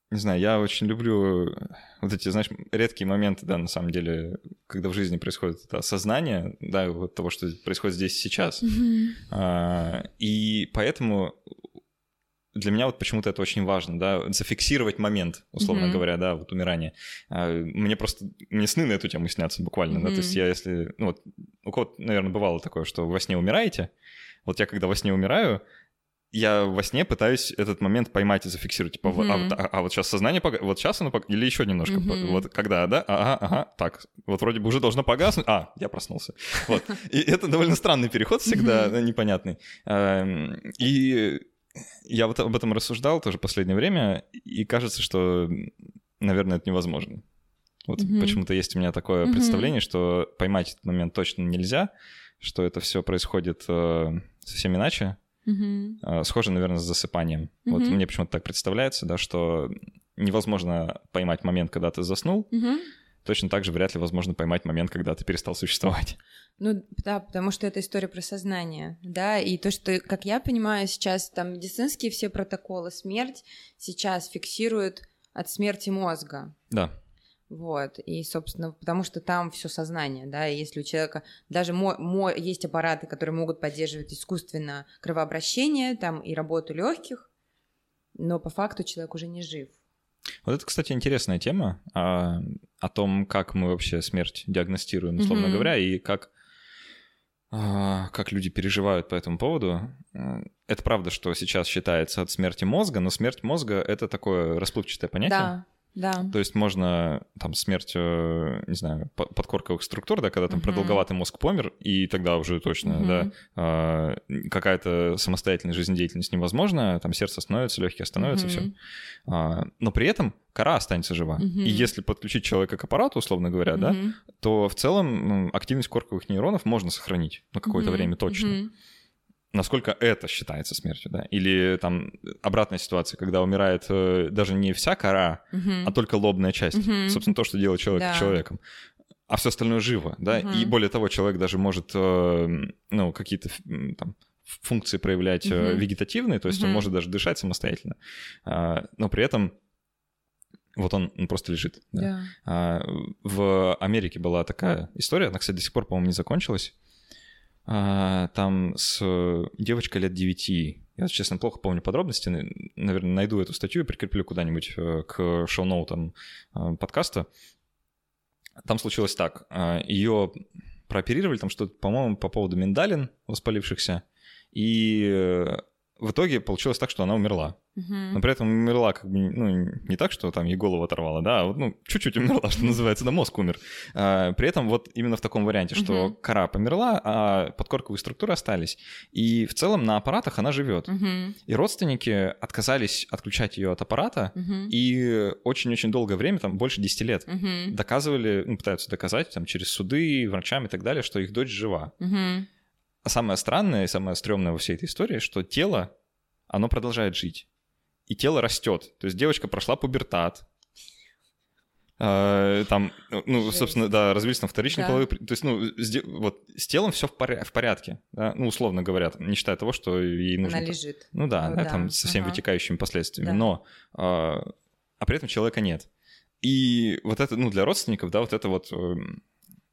не знаю, я очень люблю вот эти, знаешь, редкие моменты, да, на самом деле, когда в жизни происходит это осознание, да, вот того, что происходит здесь сейчас. А, И поэтому для меня вот почему-то это очень важно, да, зафиксировать момент, условно Мгм. говоря, да, вот умирания. А, Мне просто, мне сны на эту тему снятся буквально, да, то есть я если, ну вот, у кого-то, наверное, бывало такое, что во сне умираете, вот я когда во сне умираю, я во сне пытаюсь этот момент поймать и зафиксировать, типа, вот- а, а- а вот сейчас сознание, пога- вот сейчас оно, пог- или еще немножко, Мгм. вот когда, да, ага, ага, так, вот вроде бы уже должно погаснуть, а, я проснулся, вот. И это довольно странный переход всегда, непонятный. Эм, И я вот об этом рассуждал тоже в последнее время, и кажется, что, наверное, это невозможно. Вот Мгм. почему-то есть у меня такое Мгм. представление, что поймать этот момент точно нельзя, что это все происходит э, совсем иначе. Мгм. Э, Схоже, наверное, с засыпанием. Вот Мгм. мне почему-то так представляется, да, что невозможно поймать момент, когда ты заснул, Мгм. Точно так же вряд ли возможно поймать момент, когда ты перестал существовать. Ну да, потому что это история про сознание, да, и то, что, как я понимаю, сейчас там медицинские все протоколы смерть сейчас фиксируют от смерти мозга, Да. вот, и, собственно, потому что там все сознание, да, и если у человека даже мо- мо- есть аппараты, которые могут поддерживать искусственно кровообращение, там и работу легких, но по факту человек уже не жив. Вот это, кстати, интересная тема а, о том, как мы вообще смерть диагностируем, условно Мгм. говоря, и как, а, как люди переживают по этому поводу. Это правда, что сейчас считается от смерти мозга, но смерть мозга — это такое расплывчатое понятие. Да, да. То есть можно там смерть, э, не знаю, по- подкорковых структур, да, когда там Мгм. продолговатый мозг помер, и тогда уже точно, Мгм. да, а, какая-то самостоятельная жизнедеятельность невозможна, там сердце остановится, легкие остановятся, все. Мгм. Но при этом кора останется жива. Мгм. И если подключить человека к аппарату, условно говоря, да, Мгм. то в целом активность корковых нейронов можно сохранить на какое-то Мгм. время точно. Мгм. Насколько это считается смертью, да? Или там обратная ситуация, когда умирает э, даже не вся кора, Мгм. а только лобная часть. Мгм. Собственно, то, что делает человек Да. человеком. А все остальное живо, да? Мгм. И более того, человек даже может, э, ну, какие-то там функции проявлять э, Мгм. вегетативные, то есть он Мгм. может даже дышать самостоятельно. А, но при этом вот он, он просто лежит. да. Да. А, В Америке была такая история, она, кстати, до сих пор, по-моему, не закончилась. А, Там с девочкой лет 9. Я, честно, плохо помню подробности. Наверное, найду эту статью и прикреплю куда-нибудь э, к шоу-ноутам э, подкаста. Там случилось так. Ее прооперировали, там что-то, по-моему, по поводу миндалин воспалившихся. И э, в итоге получилось так, что она умерла. Мгм. Но при этом умерла как бы, ну, не так, что там ей голову оторвало, да, а вот, ну, чуть-чуть умерла, что называется, да, мозг умер. А, при этом вот именно в таком варианте, что Мгм. кора померла, а подкорковые структуры остались. И в целом на аппаратах она живет. Мгм. И родственники отказались отключать ее от аппарата, Мгм. и очень-очень долгое время, там больше 10 лет, Мгм. доказывали, ну, пытаются доказать там через суды, врачам и так далее, что их дочь жива. Мгм. А самое странное и самое стрёмное во всей этой истории, что тело, оно продолжает жить. И тело растет. То есть девочка прошла пубертат. А, Там, ну, Жесть. собственно, да, развились там вторичные Да. половые... при- То есть, ну, с вот с телом все в, поря- в порядке, да? ну, условно говоря, не считая того, что ей нужно... Она лежит. Ну да, Ну да, да, там со всеми ага. вытекающими последствиями, Да. но... А, а при этом человека нет. И вот это, ну, для родственников, да, вот это вот... эм,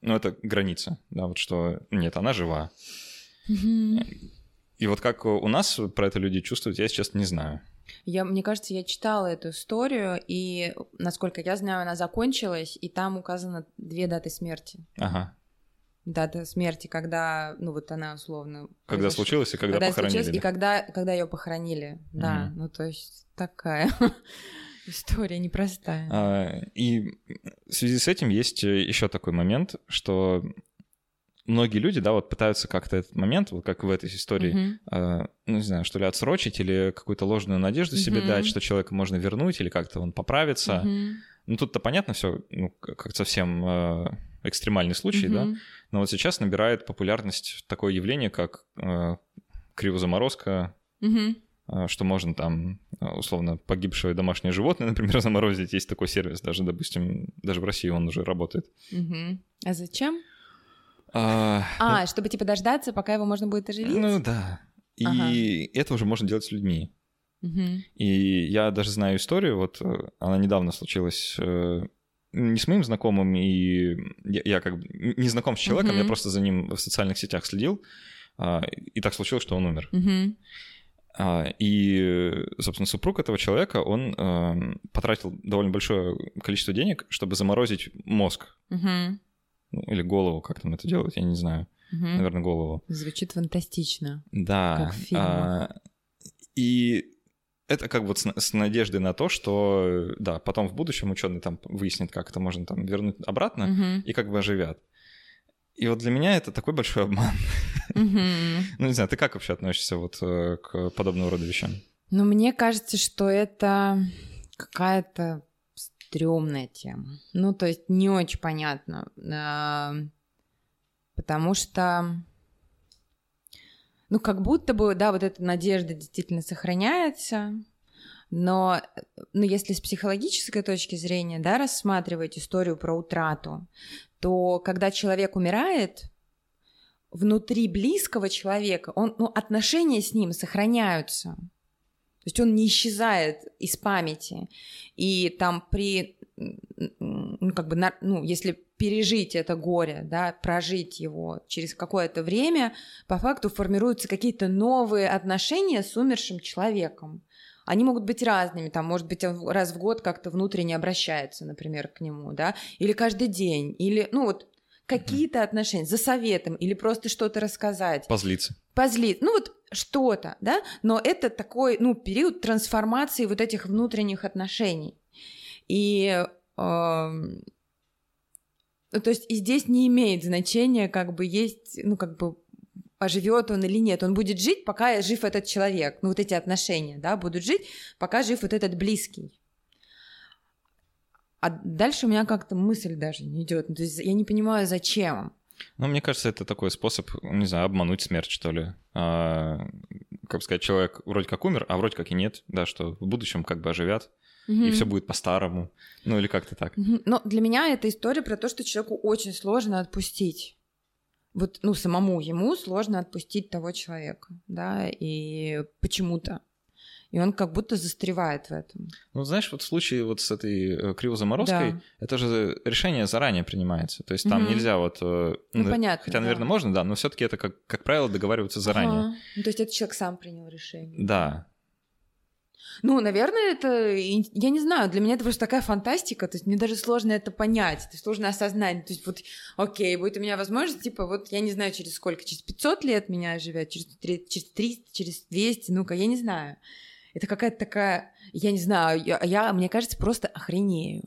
Ну, это граница, да, вот что... Нет, она жива. И вот как у нас про это люди чувствуют, я, если честно, не знаю. Я, мне кажется, я читала эту историю, и, насколько я знаю, она закончилась, и там указано две даты смерти. Ага. Дата смерти, когда, ну вот она условно... Когда случилось и когда, когда похоронили. случилось, и да? когда, когда ее похоронили. Да, Мгм. ну то есть такая история непростая. А, И в связи с этим есть еще такой момент, что многие люди, да, вот пытаются как-то этот момент, вот как в этой истории, Мгм. а, ну, не знаю, что ли, отсрочить или какую-то ложную надежду себе Мгм. дать, что человека можно вернуть или как-то он поправится. Мгм. Ну, тут-то понятно все, ну, как совсем э, экстремальный случай, да, Мгм. но вот сейчас набирает популярность такое явление, как э, кривозаморозка, Мгм. э, что можно там, э, условно, погибшее домашнее животное, например, заморозить. Есть такой сервис, даже, допустим, даже в России он уже работает. Мгм. А зачем? А, А, чтобы типа дождаться, пока его можно будет оживить? ну да. И Ага. это уже можно делать с людьми. Мгм. И я даже знаю историю, вот э, она недавно случилась э, не с моим знакомым, и я, я как бы не знаком с человеком, Мгм. я просто за ним в социальных сетях следил, а, и так случилось, что он умер. А, И, собственно, супруг этого человека, он эм, потратил довольно большое количество денег, чтобы заморозить мозг. Мгм. Ну, или голову, как там это делают, я не знаю. Мгм. Наверное, голову. Звучит фантастично. Да. Как в фильмах. а, И это как вот с, с надеждой на то, что, да, потом в будущем ученые там выяснят, как это можно там вернуть обратно, Мгм. и как бы оживят. И вот для меня это такой большой обман. Мгм. Ну, не знаю, ты как вообще относишься вот э, к подобного рода вещам? Ну, мне кажется, что это какая-то стрёмная тема. Ну, то есть не очень понятно. А, Потому что, ну, как будто бы, да, вот эта надежда действительно сохраняется, но, ну, если с психологической точки зрения, да, рассматривать историю про утрату, то когда человек умирает, внутри близкого человека, он, ну, отношения с ним сохраняются. Есть он не исчезает из памяти. И там при, ну, как бы, ну, если пережить это горе, да, прожить его через какое-то время, по факту формируются какие-то новые отношения с умершим человеком. Они могут быть разными, там, может быть, раз в год как-то внутренне обращается, например, к нему, да, или каждый день, или, ну, вот какие-то отношения за советом, или просто что-то рассказать Позлиться. позлить, ну вот что-то, да, но это такой, ну, период трансформации вот этих внутренних отношений. И, эм, ну, то есть и здесь не имеет значения, как бы есть, ну, как бы оживет он или нет, он будет жить, пока жив этот человек, ну, вот эти отношения, да, будут жить, пока жив вот этот близкий. А дальше у меня как-то мысль даже не идет. То есть я не понимаю, зачем. Ну, мне кажется, это такой способ, не знаю, обмануть смерть, что ли. А, как сказать, человек вроде как умер, а вроде как и нет, да, что в будущем как бы оживят, и Мгм. все будет по-старому. Ну, или как-то так. Мгм. Но для меня это история про то, что человеку очень сложно отпустить. Вот, ну, самому ему сложно отпустить того человека, да, и почему-то. И он как будто застревает в этом. Ну, знаешь, вот в случае вот с этой э, кривозаморозкой, Да. это же решение заранее принимается. То есть там Мгм. нельзя вот... э, Ну, да, понятно, Хотя, да. наверное, можно, да, но все таки это, как, как правило, договариваться заранее. Ага. Ну, то есть этот человек сам принял решение. Да. Ну, наверное, это, я не знаю, для меня это просто такая фантастика, то есть мне даже сложно это понять, то есть сложно осознать, то есть вот, окей, будет у меня возможность, типа, вот, я не знаю, через сколько, через 500 лет меня живет, через, через 300, через 200, ну-ка, я не знаю. Это какая-то такая, я не знаю, я, я мне кажется, просто охренею.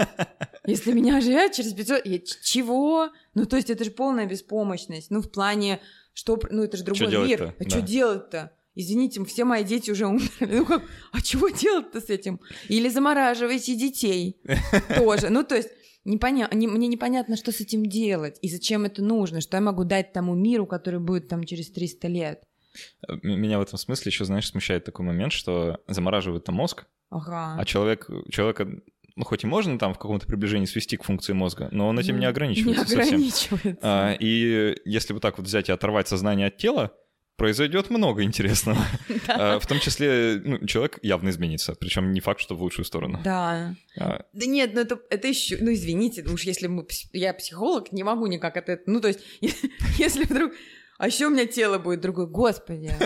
Если меня живет через 500, я, чего? Ну, то есть это же полная беспомощность, ну, в плане, что, ну, это же другой мир, а да. что делать-то? извините, все мои дети уже умерли. Ну как, а чего делать-то с этим? Или замораживайте детей тоже. Ну, то есть, непоня... не, мне непонятно, что с этим делать и зачем это нужно, что я могу дать тому миру, который будет там через 300 лет. Меня в этом смысле еще, знаешь, смущает такой момент, что замораживают там мозг, ага. а человек, человека ну, хоть и можно там в каком-то приближении свести к функции мозга, но он этим не ограничивается, не ограничивается. совсем. А, и если вот так вот взять и оторвать сознание от тела, произойдет много интересного. А, в том числе ну, человек явно изменится, причем не факт, что в лучшую сторону. Да. А... Да нет, ну это, это еще, ну извините, уж если мы, я психолог, не могу никак это, ну то есть, если вдруг, а еще у меня тело будет другое, господи.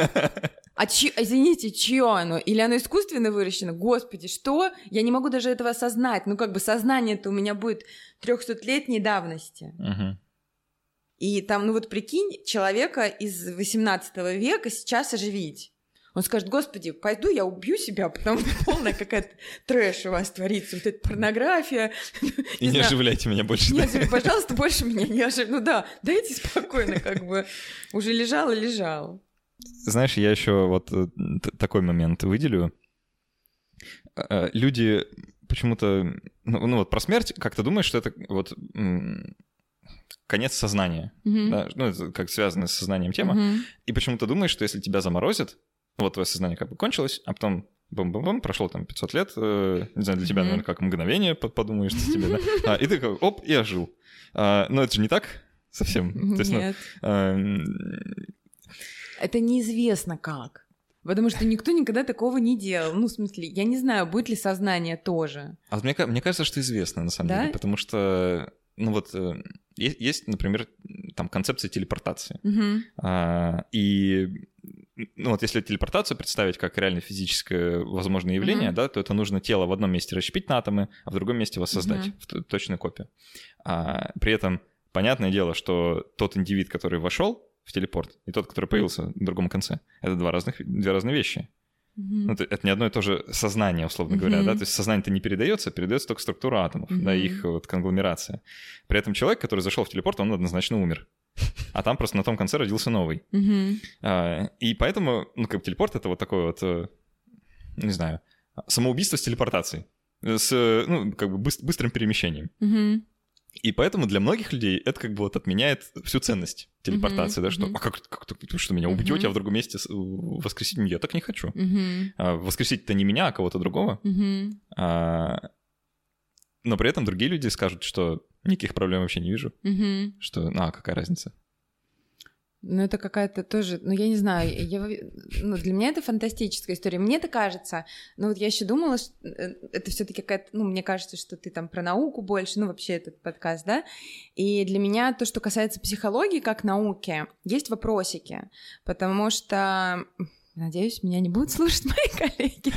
А чи, извините, чье оно? Или оно искусственно выращено? Господи, что? Я не могу даже этого осознать. Ну, как бы сознание-то у меня будет 300-летней давности. Угу. И там, ну вот прикинь, человека из 18 века сейчас оживить. Он скажет, господи, пойду я убью себя, потому что полная какая-то трэш у вас творится, вот эта порнография. И не, оживляйте меня больше. Нет, пожалуйста, больше меня не оживляйте. Ну да, дайте спокойно, как бы. Уже лежал и лежал. Знаешь, я еще вот э, такой момент выделю. Э, э, люди почему-то, ну, ну вот про смерть, как ты думаешь, что это вот конец сознания, mm-hmm. да? ну, это как связано с сознанием тема, mm-hmm. и почему-то думаешь, что если тебя заморозят, вот твое сознание как бы кончилось, а потом бум-бум-бум, прошло там 500 лет, э, не знаю, для тебя, mm-hmm. наверное, как мгновение, подумаешь, что тебе, да, а, и ты как, оп, и ожил. А, но это же не так совсем. То есть, Нет. Ну, а, это неизвестно как. Потому что никто никогда такого не делал. Ну, в смысле, я не знаю, будет ли сознание тоже. А мне, мне кажется, что известно, на самом да? деле, потому что, ну вот, э, есть, есть, например, там концепция телепортации. Uh-huh. А, и ну вот если телепортацию представить как реально физическое возможное явление, uh-huh. да, то это нужно тело в одном месте расщепить на атомы, а в другом месте воссоздать uh-huh. в точную копию. А, при этом понятное дело, что тот индивид, который вошел в телепорт, и тот, который появился на другом конце, это два разных, две разные вещи. Mm-hmm. Ну, это, это не одно и то же сознание, условно mm-hmm. говоря, да, то есть сознание-то не передается, передается только структура атомов, mm-hmm. да, их вот конгломерация. При этом человек, который зашел в телепорт, он однозначно умер. А там просто на том конце родился новый. Mm-hmm. А, и поэтому, ну, как телепорт — это вот такое вот, э, не знаю, самоубийство с телепортацией, с, ну, как бы быстрым перемещением. Mm-hmm. И поэтому для многих людей это как бы вот отменяет всю ценность телепортации, mm-hmm, да, что, mm-hmm. а как, как ты что, меня убьете, mm-hmm. а в другом месте воскресить меня? Я так не хочу. Mm-hmm. А, воскресить-то не меня, а кого-то другого. Mm-hmm. А, но при этом другие люди скажут, что никаких проблем вообще не вижу. Mm-hmm. Что, а, какая разница? Ну, это какая-то тоже, ну, я не знаю, я, ну, для меня это фантастическая история. Мне это кажется, ну, вот я еще думала, что э, это все таки какая-то, ну, мне кажется, что ты там про науку больше, ну, вообще этот подкаст, да, и для меня то, что касается психологии как науки, есть вопросики, потому что, надеюсь, меня не будут слушать мои коллеги,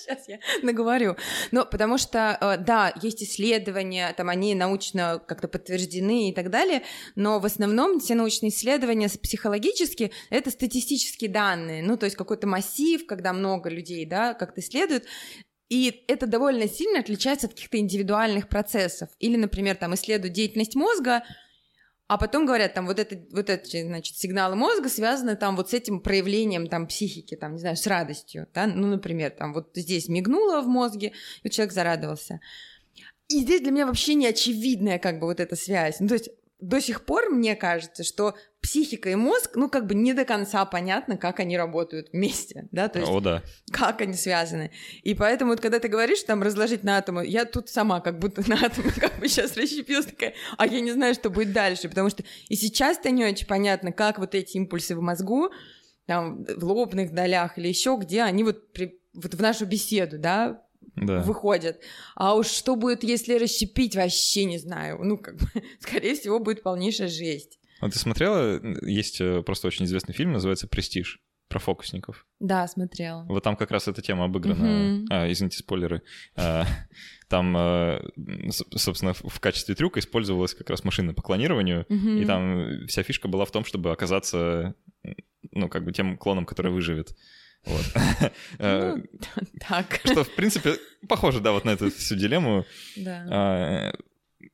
сейчас я наговорю. Ну, потому что, э, да, есть исследования, там они научно как-то подтверждены и так далее, но в основном все научные исследования психологически — это статистические данные, ну, то есть какой-то массив, когда много людей, да, как-то исследуют, и это довольно сильно отличается от каких-то индивидуальных процессов. Или, например, там исследуют деятельность мозга, а потом говорят, там, вот, это, вот эти, значит, сигналы мозга связаны там вот с этим проявлением там психики, там, не знаю, с радостью, да, ну, например, там, вот здесь мигнуло в мозге, и человек зарадовался. И здесь для меня вообще не очевидная как бы вот эта связь. Ну, то есть до сих пор мне кажется, что психика и мозг, ну, как бы не до конца понятно, как они работают вместе, да, то есть О, да. как они связаны. И поэтому вот когда ты говоришь, там, разложить на атомы, я тут сама как будто на атомы как бы сейчас расщепилась такая, а я не знаю, что будет дальше, потому что и сейчас-то не очень понятно, как вот эти импульсы в мозгу, там, в лобных долях или еще где, они вот, при, вот в нашу беседу, да, да. выходят. А уж что будет, если расщепить, вообще не знаю. Ну, как бы, скорее всего, будет полнейшая жесть. А ты смотрела? Есть э, просто очень известный фильм, называется «Престиж». про фокусников. Да, смотрел. Вот там как раз эта тема обыграна. Мгм. А, извините, спойлеры. А, там, с- собственно, в качестве трюка использовалась как раз машина по клонированию, Мгм. и там вся фишка была в том, чтобы оказаться, ну, как бы тем клоном, который выживет. Вот. Э, Ну, Так, Что, в принципе, похоже, да, вот на эту всю дилемму. да. А,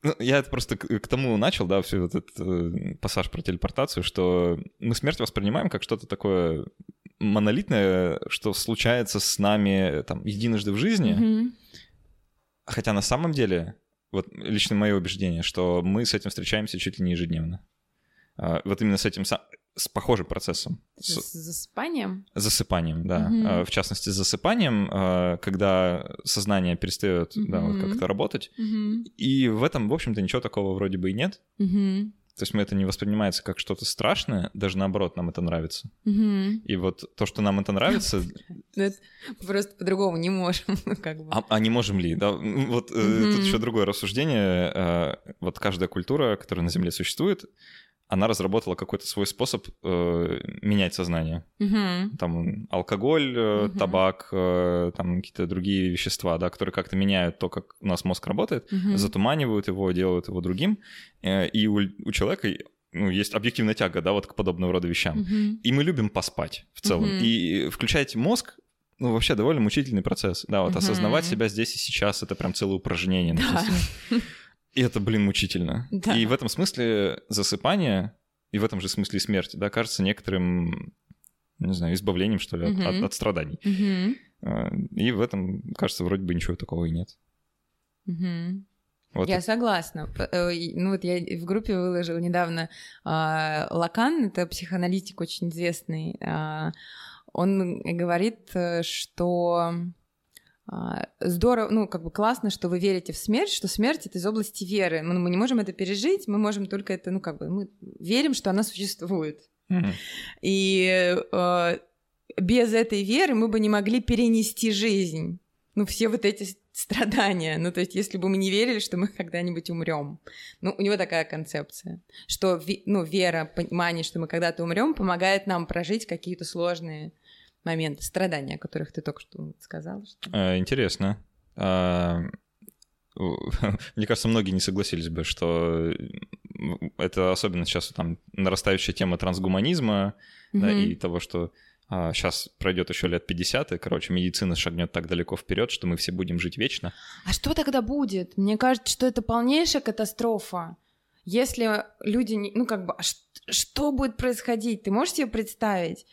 ну, Я это просто к тому начал, да, все этот э, пассаж про телепортацию, что мы смерть воспринимаем как что-то такое монолитное, что случается с нами там единожды в жизни, хотя на самом деле, вот лично мое убеждение, что мы с этим встречаемся чуть ли не ежедневно. А, Вот именно с этим, с похожим процессом. С С- засыпанием? Засыпанием, да. А, В частности, с засыпанием, а, когда сознание перестает да, вот как-то работать. Мгм. И в этом, в общем-то, ничего такого вроде бы и нет. Мгм. То есть мы это не воспринимается как что-то страшное, даже наоборот, нам это нравится. Мгм. И вот то, что нам это нравится, Ну, просто по-другому не можем, ну, как бы. а, а не можем ли? Да, ну, вот э, тут еще другое рассуждение. Э, Вот каждая культура, которая на Земле существует, она разработала какой-то свой способ э, менять сознание. Мгм. Там алкоголь, э, Мгм. табак, э, там какие-то другие вещества, да, которые как-то меняют то, как у нас мозг работает, Мгм. затуманивают его, делают его другим. Э, И у, у человека ну, есть объективная тяга, да, вот к подобного рода вещам. Мгм. И мы любим поспать в целом. Мгм. И включать мозг, ну, вообще довольно мучительный процесс. Да, вот Мгм. осознавать себя здесь и сейчас — это прям целое упражнение. Да. И это, блин, мучительно. Да. И в этом смысле засыпание, и в этом же смысле смерть, да, кажется некоторым, не знаю, избавлением, что ли, от, Мгм. от- от страданий. А, И в этом, кажется, вроде бы ничего такого и нет. Мгм. Вот Я согласна. П- э, и- Ну вот я в группе выложила недавно а, Лакан, это психоаналитик очень известный. а, Он говорит, э, что здорово, ну как бы классно, что вы верите в смерть, что смерть это из области веры. Мы, мы не можем это пережить, мы можем только это, ну как бы мы верим, что она существует. Мгм. И э, без этой веры мы бы не могли перенести жизнь. Ну, все вот эти страдания. Ну, то есть, если бы мы не верили, что мы когда-нибудь умрем. Ну, у него такая концепция, что ну, вера, понимание, что мы когда-то умрем, помогает нам прожить какие-то сложные моменты, страдания, о которых ты только что сказал. Что... Э, Интересно. А, Мне кажется, многие не согласились бы, что м, это особенно сейчас там нарастающая тема трансгуманизма, да, Мгм. и того, что сейчас пройдет еще лет 50, и, короче, медицина шагнет так далеко вперед, что мы все будем жить вечно. А что тогда будет? Мне кажется, что это полнейшая катастрофа. Если люди, не, ну как бы, а ш- что будет происходить? Ты можешь себе представить?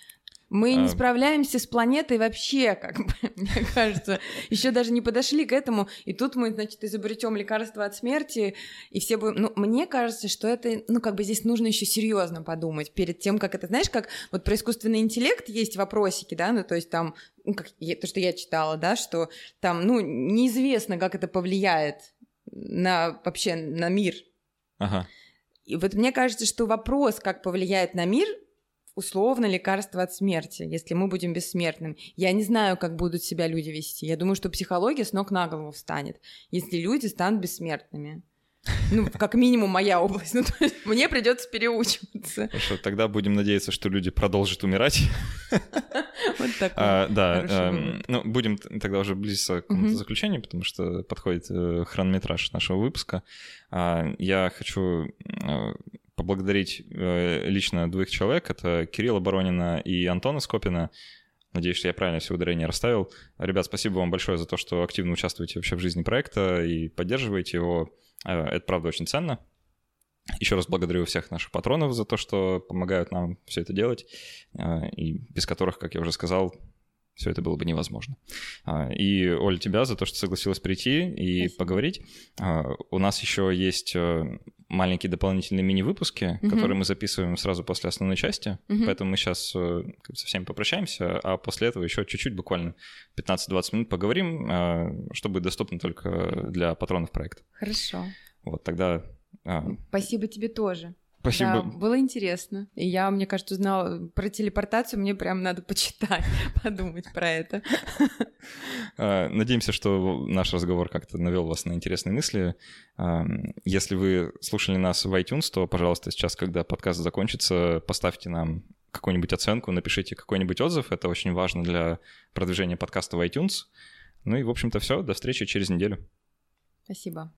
Мы не А. справляемся с планетой вообще, как бы, мне кажется, еще даже не подошли к этому, и тут мы, значит, изобретем лекарство от смерти, и все будем. Ну, мне кажется, что это, ну, как бы здесь нужно еще серьезно подумать перед тем, как это, знаешь, как вот про искусственный интеллект есть вопросики, да, ну, то есть там, ну, как то, что я читала, да, что там, ну, неизвестно, как это повлияет на вообще на мир. Ага. И вот мне кажется, что вопрос, как повлияет на мир, условно лекарство от смерти, если мы будем бессмертным. Я не знаю, как будут себя люди вести. Я думаю, что психология с ног на голову встанет, если люди станут бессмертными. Ну, как минимум, моя область. Ну, то есть мне придется переучиваться. Хорошо, тогда будем надеяться, что люди продолжат умирать. Вот такое. А, да, вывод. ну, будем тогда уже близиться к Мгм. заключению, потому что подходит э, хронометраж нашего выпуска. А, Я хочу э, поблагодарить э, лично двух человек. Это Кирилла Боронина и Антона Скопина. Надеюсь, что я правильно все ударения расставил. Ребят, спасибо вам большое за то, что активно участвуете вообще в жизни проекта и поддерживаете его. Э, Это, правда, очень ценно. Еще раз благодарю всех наших патронов за то, что помогают нам все это делать, а, и без которых, как я уже сказал, все это было бы невозможно. А, И, Оль, тебя за то, что согласилась прийти и Спасибо. поговорить. А, У нас еще есть э, маленькие дополнительные мини-выпуски, Мгм. которые мы записываем сразу после основной части, Мгм. поэтому мы сейчас со всеми попрощаемся, а после этого еще чуть-чуть, буквально 15-20 минут поговорим, а, что будет доступно только для патронов проекта. Хорошо. Вот тогда... а, Спасибо тебе тоже. Спасибо. Да, было интересно. И я, мне кажется, узнала про телепортацию, мне прям надо почитать, подумать про это. А, Надеемся, что наш разговор как-то навел вас на интересные мысли. А, Если вы слушали нас в iTunes, то, пожалуйста, сейчас, когда подкаст закончится, поставьте нам какую-нибудь оценку, напишите какой-нибудь отзыв. Это очень важно для продвижения подкаста в iTunes. Ну и, в общем-то, все. До встречи через неделю. Спасибо.